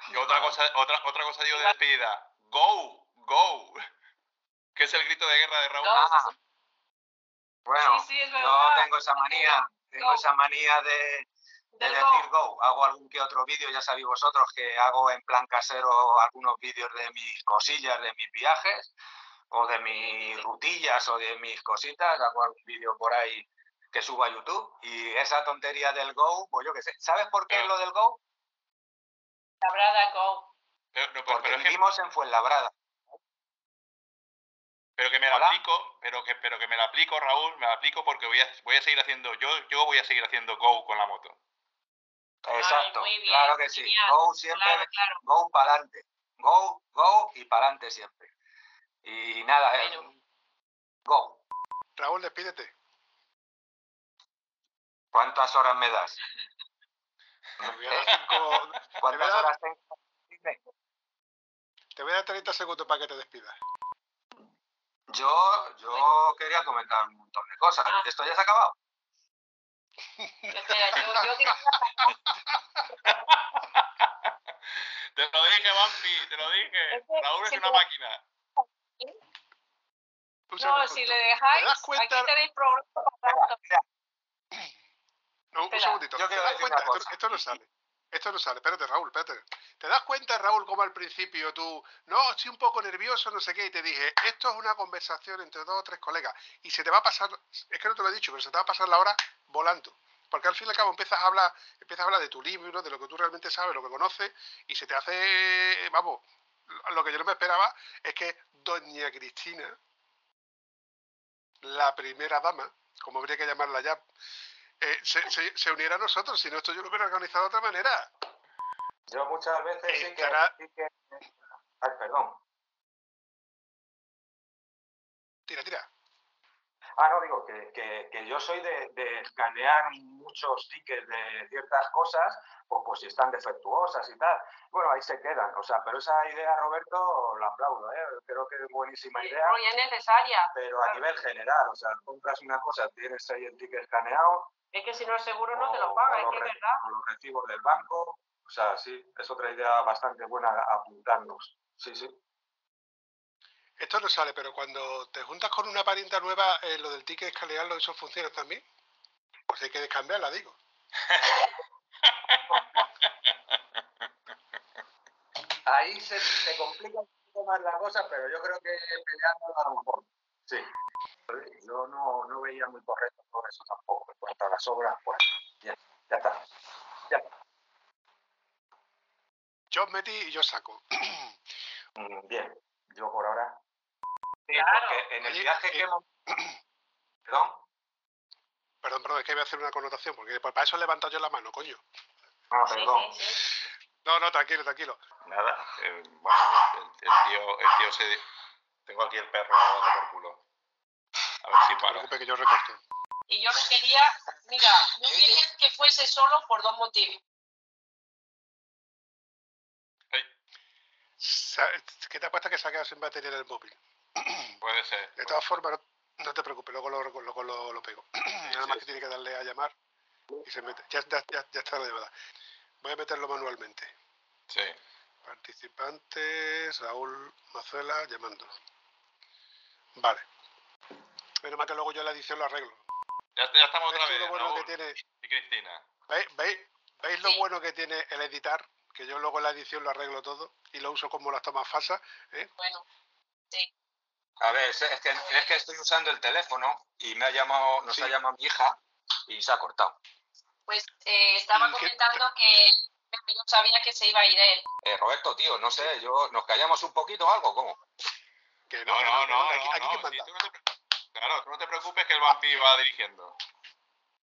Y otra cosa, otra, otra cosa digo de despedida. Go, go. Que es el grito de guerra de Raúl. Ah, bueno, Sí, sí, es yo tengo esa manía, tengo Go. esa manía de, de Del decir go. go. Hago algún que otro vídeo, ya sabéis vosotros que hago en plan casero algunos vídeos de mis cosillas, de mis viajes, o de mis rutillas, o de mis cositas. Hago algún vídeo por ahí que subo a YouTube. Y esa tontería del go, pues yo qué sé. ¿Sabes por qué es lo del go? Labrada go. Pero, no, Porque pero es que, vivimos en Fuenlabrada. pero que me la Hola. aplico, pero que, pero que me la aplico, Raúl, me la aplico porque voy a, voy a seguir haciendo, yo, yo voy a seguir haciendo go con la moto. Exacto, muy bien, claro que sí. genial. Go siempre, Claro, claro. go para adelante. Go, go y para adelante siempre. Y nada, eh, Bueno. go. Raúl, despídete. ¿Cuántas horas me das? [LAUGHS] Te voy a dar, cinco- [LAUGHS] ¿Cuántas verdad? horas tengo? Dime. te voy a dar 30 segundos para que te despidas. Yo, yo quería comentar un montón de cosa. Ah. ¿Esto ya se ha acabado? Espera, yo, yo quería [LAUGHS] Te lo dije, Bambi, te lo dije. Es que- Raúl es una máquina. No, si le ¿Te dejáis, aquí tenéis rato. No, un segundito. yo ¿Te quiero das decir cuenta? una Esto, esto no sale. Esto no sale. Espérate, Raúl, espérate. ¿Te das cuenta, Raúl, cómo al principio tú, no, estoy un poco nervioso, no sé qué, y te dije, esto es una conversación entre dos o tres colegas, y se te va a pasar, es que no te lo he dicho, pero se te va a pasar la hora volando. Porque al fin y al cabo empiezas a hablar, empiezas a hablar de tu libro, de lo que tú realmente sabes, lo que conoces, y se te hace, vamos, lo que yo no me esperaba es que Doña Cristina, la primera dama, como habría que llamarla ya, eh, se, se- se uniera a nosotros, si no esto yo lo hubiera organizado de otra manera. Yo muchas veces sí que, sí que- Ay, perdón. Tira, tira. Ah, no, digo que, que, que yo soy de, de escanear muchos tickets de ciertas cosas, pues, pues si están defectuosas y tal. Bueno, ahí se quedan. O sea, pero esa idea, Roberto, la aplaudo, ¿eh? Creo que es buenísima idea. No, y es necesaria. Pero a nivel general, o sea, compras una cosa, tienes ahí el ticket escaneado, Es que si no es seguro no te lo paga, es que es verdad. los recibos del banco. O sea, sí, es otra idea bastante buena a apuntarnos. Sí, sí. Esto no sale, pero cuando te juntas con una parienta nueva, eh, lo del ticket escanearlo, ¿eso funciona también? Pues hay que descambiarla, digo. Ahí se, se complica un poco más la cosa, pero yo creo que peleando a lo mejor. Sí. Yo no, no veía muy correcto todo eso tampoco. En cuanto a las obras, pues ya, ya está. Ya está. Yo metí y yo saco. Mm, Bien, yo por ahora. Sí, Claro. porque en el Oye, viaje eh, que hemos. [CLEARS THROAT] ¿Perdón? Perdón, perdón, es que voy a hacer una connotación, porque pues, para eso he levantado yo la mano, coño. Ah, perdón. sí, sí. No, no, tranquilo, tranquilo. Nada, eh, bueno, el, el tío, el tío se... Tengo aquí el perro dando por culo. A ver si No te para. que yo recorto. Y yo no quería, mira, no quería que fuese solo por dos motivos. ¿Qué te apuesta que se ha quedado sin batería en el móvil? [CLEARS THROAT] Puede ser. De todas formas, no, no te preocupes, luego lo, luego lo, lo pego. [CLEARS THROAT] Nada más sí, que tiene que darle a llamar y se mete. Ya, ya, ya, ya está la llamada. Voy a meterlo manualmente. Sí. Participantes, Raúl Mazuela llamando. Vale. Menos mal que luego yo la edición lo arreglo. Ya, ya estamos otra ¿Veis vez. lo bueno que tiene? y Cristina. ¿Veis, veis, veis lo Sí. bueno que tiene el editar? Que yo luego en la edición lo arreglo todo y lo uso como las tomas falsas. ¿eh? Bueno, A ver, es que, es que estoy usando el teléfono y me ha llamado, nos Sí. ha llamado mi hija y se ha cortado. pues eh, estaba ¿Y qué- comentando que yo sabía que se iba a ir él. Eh, Roberto, tío, no sé, yo ¿nos callamos un poquito o algo? ¿Cómo? Que no, No, no, Aquí, no, aquí no, quién manda. te Claro, tú no te preocupes que el vampi va dirigiendo.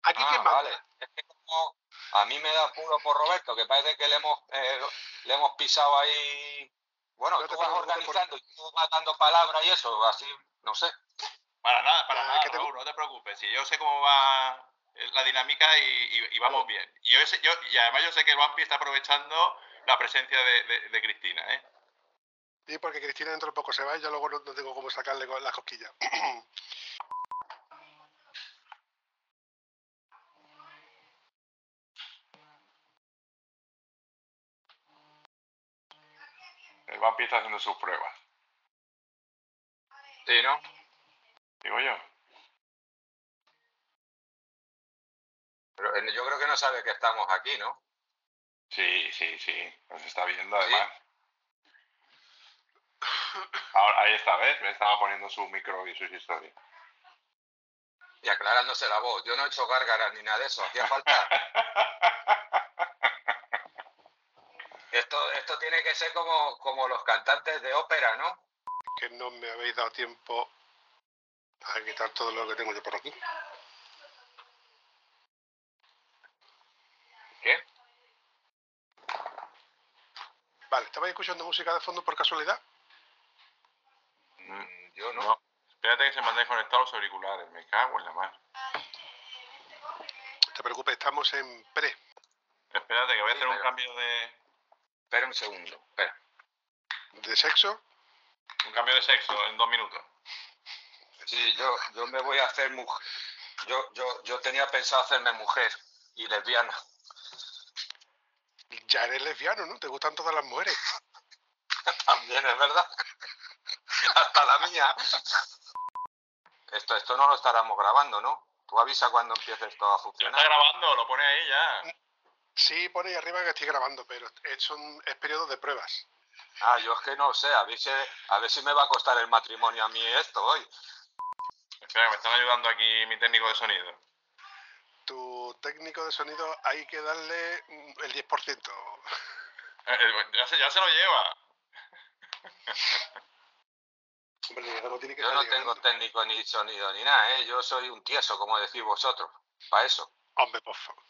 Aquí Ah, quién manda. vale. Es que como a mí me da apuro por Roberto, que parece que le hemos, eh, le hemos pisado ahí. Bueno, tú vas por- organizando y tú vas dando palabra y eso, así, no sé. Para nada, para Ah, nada, que te- Raúl, no te preocupes. Si yo sé cómo va la dinámica y, y- y vamos bien. Y, yo sé- yo- y además yo sé que el vampi está aprovechando la presencia de, de- de Cristina, ¿eh? Sí, porque Cristina dentro de poco se va y yo luego no, no tengo cómo sacarle las cosquillas. [CLEARS THROAT] Vampi está haciendo sus pruebas. Sí, ¿no? Digo yo. Pero eh, yo creo que no sabe que estamos aquí, ¿no? Sí, sí, sí. Nos está viendo además. Ahora, ahí está, ¿ves? Me estaba poniendo su micro y sus historias. Y aclarándose la voz. Yo no he hecho gárgaras ni nada de eso, hacía falta. [LAUGHS] Esto, esto tiene que ser como, como los cantantes de ópera, ¿no? que no me habéis dado tiempo a quitar todo lo que tengo yo por aquí. ¿Qué? Vale, ¿estabais escuchando música de fondo por casualidad? Mm, Yo no. No. Espérate que se me han desconectado los auriculares. Me cago en la mar. No te preocupes, estamos en pre. Espérate que voy a hacer un cambio de Espera un segundo. Espera. de sexo. un cambio de sexo en dos minutos. Sí, yo, yo me voy a hacer mujer. Yo, yo, yo tenía pensado hacerme mujer y lesbiana. Ya eres lesbiano, ¿no? Te gustan todas las mujeres. [LAUGHS] También es verdad. Hasta la mía. Esto, esto no lo estaremos grabando, ¿no? Tú avisa cuando empiece esto a Ya funcionar. está grabando, lo pone ahí ya. Sí, pone ahí arriba que estoy grabando, pero es, un, es periodo de pruebas. Ah, yo es que no sé, a ver, si, a ver si me va a costar el matrimonio a mí esto hoy. Espera, que me están ayudando aquí mi técnico de sonido. Tu técnico de sonido hay que darle mm, el 10%. Eh, eh, ya, se, ya se lo lleva. Hombre, tiene que Yo no tengo técnico ni sonido ni nada, ¿eh? Yo soy un tieso, como decís vosotros. Para eso. Hombre, por favor.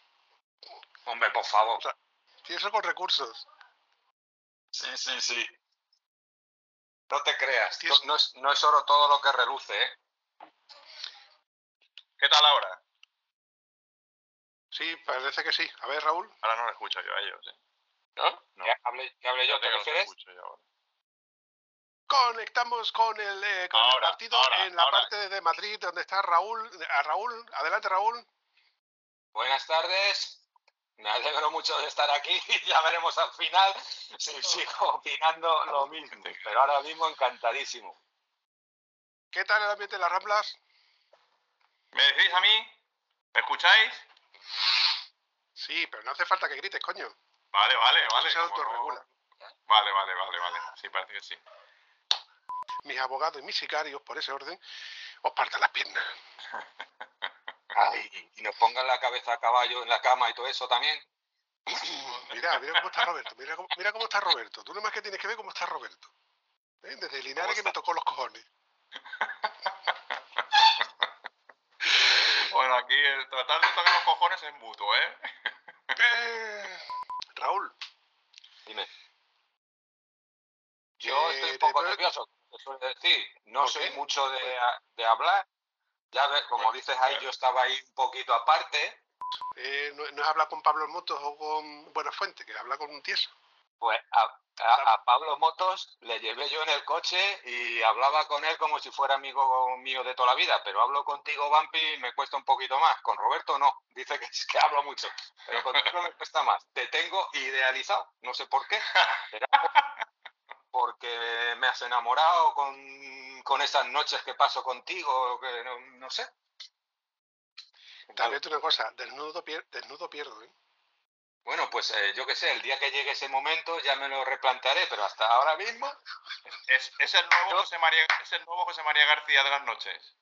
Hombre, por favor. Tienes eso con recursos. Sí, sí, sí. No te creas. No es, no es oro todo lo que reluce, ¿eh? ¿Qué tal ahora? Sí, parece que sí. A ver, Raúl. Ahora no lo escucho yo a ellos. ¿eh? ¿No? No. ¿Que hable, que hable yo? ¿Te refieres? escucho yo ahora. Conectamos con el, eh, con el partido ahora, en la ahora. parte de Madrid donde está Raúl. A Raúl, adelante Raúl. Buenas tardes. Me alegro mucho de estar aquí [LAUGHS] y ya veremos al final si sigo opinando lo mismo. Pero ahora mismo encantadísimo. ¿Qué tal el ambiente en las Ramblas? ¿Me decís a mí? ¿Me escucháis? Sí, pero no hace falta que grites, coño. Vale, vale, vale. se autorregula. Vale, vale, vale, vale. Sí, parece que sí. Mis abogados y mis sicarios, por ese orden, os parten las piernas. [LAUGHS] Ay, y nos pongan la cabeza a caballo en la cama y todo eso también. [CLEARS THROAT] Mira, mira cómo está Roberto, mira cómo, mira cómo está Roberto. Tú nomás que tienes que ver cómo está Roberto. ¿Eh? Desde Linares que me tocó los cojones. [LAUGHS] Bueno, aquí el tratar de tocar los cojones es mutuo, ¿eh? [LAUGHS] Eh, Raúl, Dime. Yo Eh, estoy un poco nervioso, te suelo decir. No ¿Por soy mucho de, de hablar. Ya ves, como dices ahí, yo estaba ahí un poquito aparte. eh, no, no es hablar con Pablo Motos o con Buenafuente, que es hablar con un tieso. Pues a, a- a Pablo Motos le llevé yo en el coche y hablaba con él como si fuera amigo mío de toda la vida, pero hablo contigo, Vampi, y me cuesta un poquito más. Con Roberto no, dice que, es que hablo mucho, pero contigo me cuesta más. Te tengo idealizado, no sé por qué. Será por- porque me has enamorado con, con esas noches que paso contigo, que no, no sé. También una cosa, desnudo, pier- desnudo pierdo, ¿eh? Bueno, pues eh, yo qué sé, el día que llegue ese momento ya me lo replantearé, pero hasta ahora mismo [LAUGHS] Es, es el nuevo Yo- José María, es el nuevo José María García de las noches.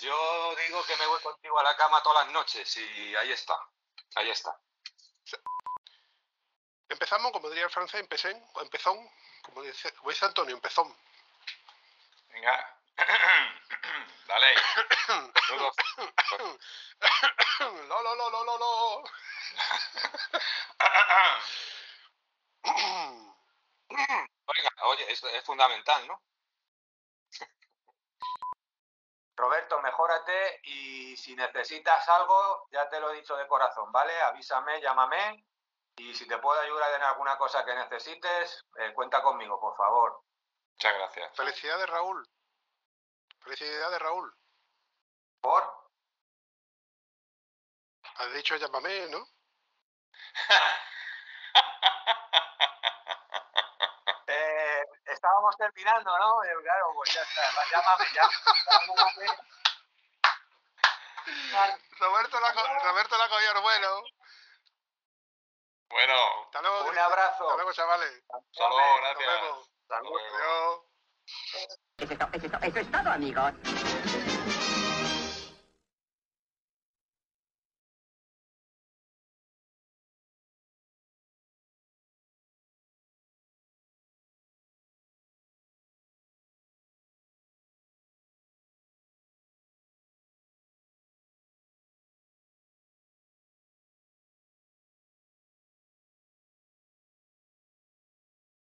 Yo digo que me voy contigo a la cama todas las noches y ahí está, ahí está. Empezamos, como diría el francés, empecé, empezón, como dice, como dice Antonio, empezón. Venga. [COUGHS] Dale. Todos- [COUGHS] lo, lo, lo, lo, lo, lo. [COUGHS] Oiga, oye, esto es fundamental, ¿no? Roberto, mejórate y si necesitas algo, ya te lo he dicho de corazón, ¿vale? Avísame, llámame y si te puedo ayudar en alguna cosa que necesites, eh, cuenta conmigo, por favor. Muchas gracias. Felicidades, Raúl. Felicidades, Raúl. ¿Por? Has dicho llámame, ¿no? [LAUGHS] Eh, estábamos terminando, ¿no? Eh, claro, pues ya está, llámame ya. Llámame. [LAUGHS] Roberto la, Roberto la cogió bueno. Bueno, Hasta luego. Un abrazo. Hasta luego, chavales. hasta luego, Nos gracias. vemos. Hasta luego. Eso es to- eso es to- eso es todo, amigos.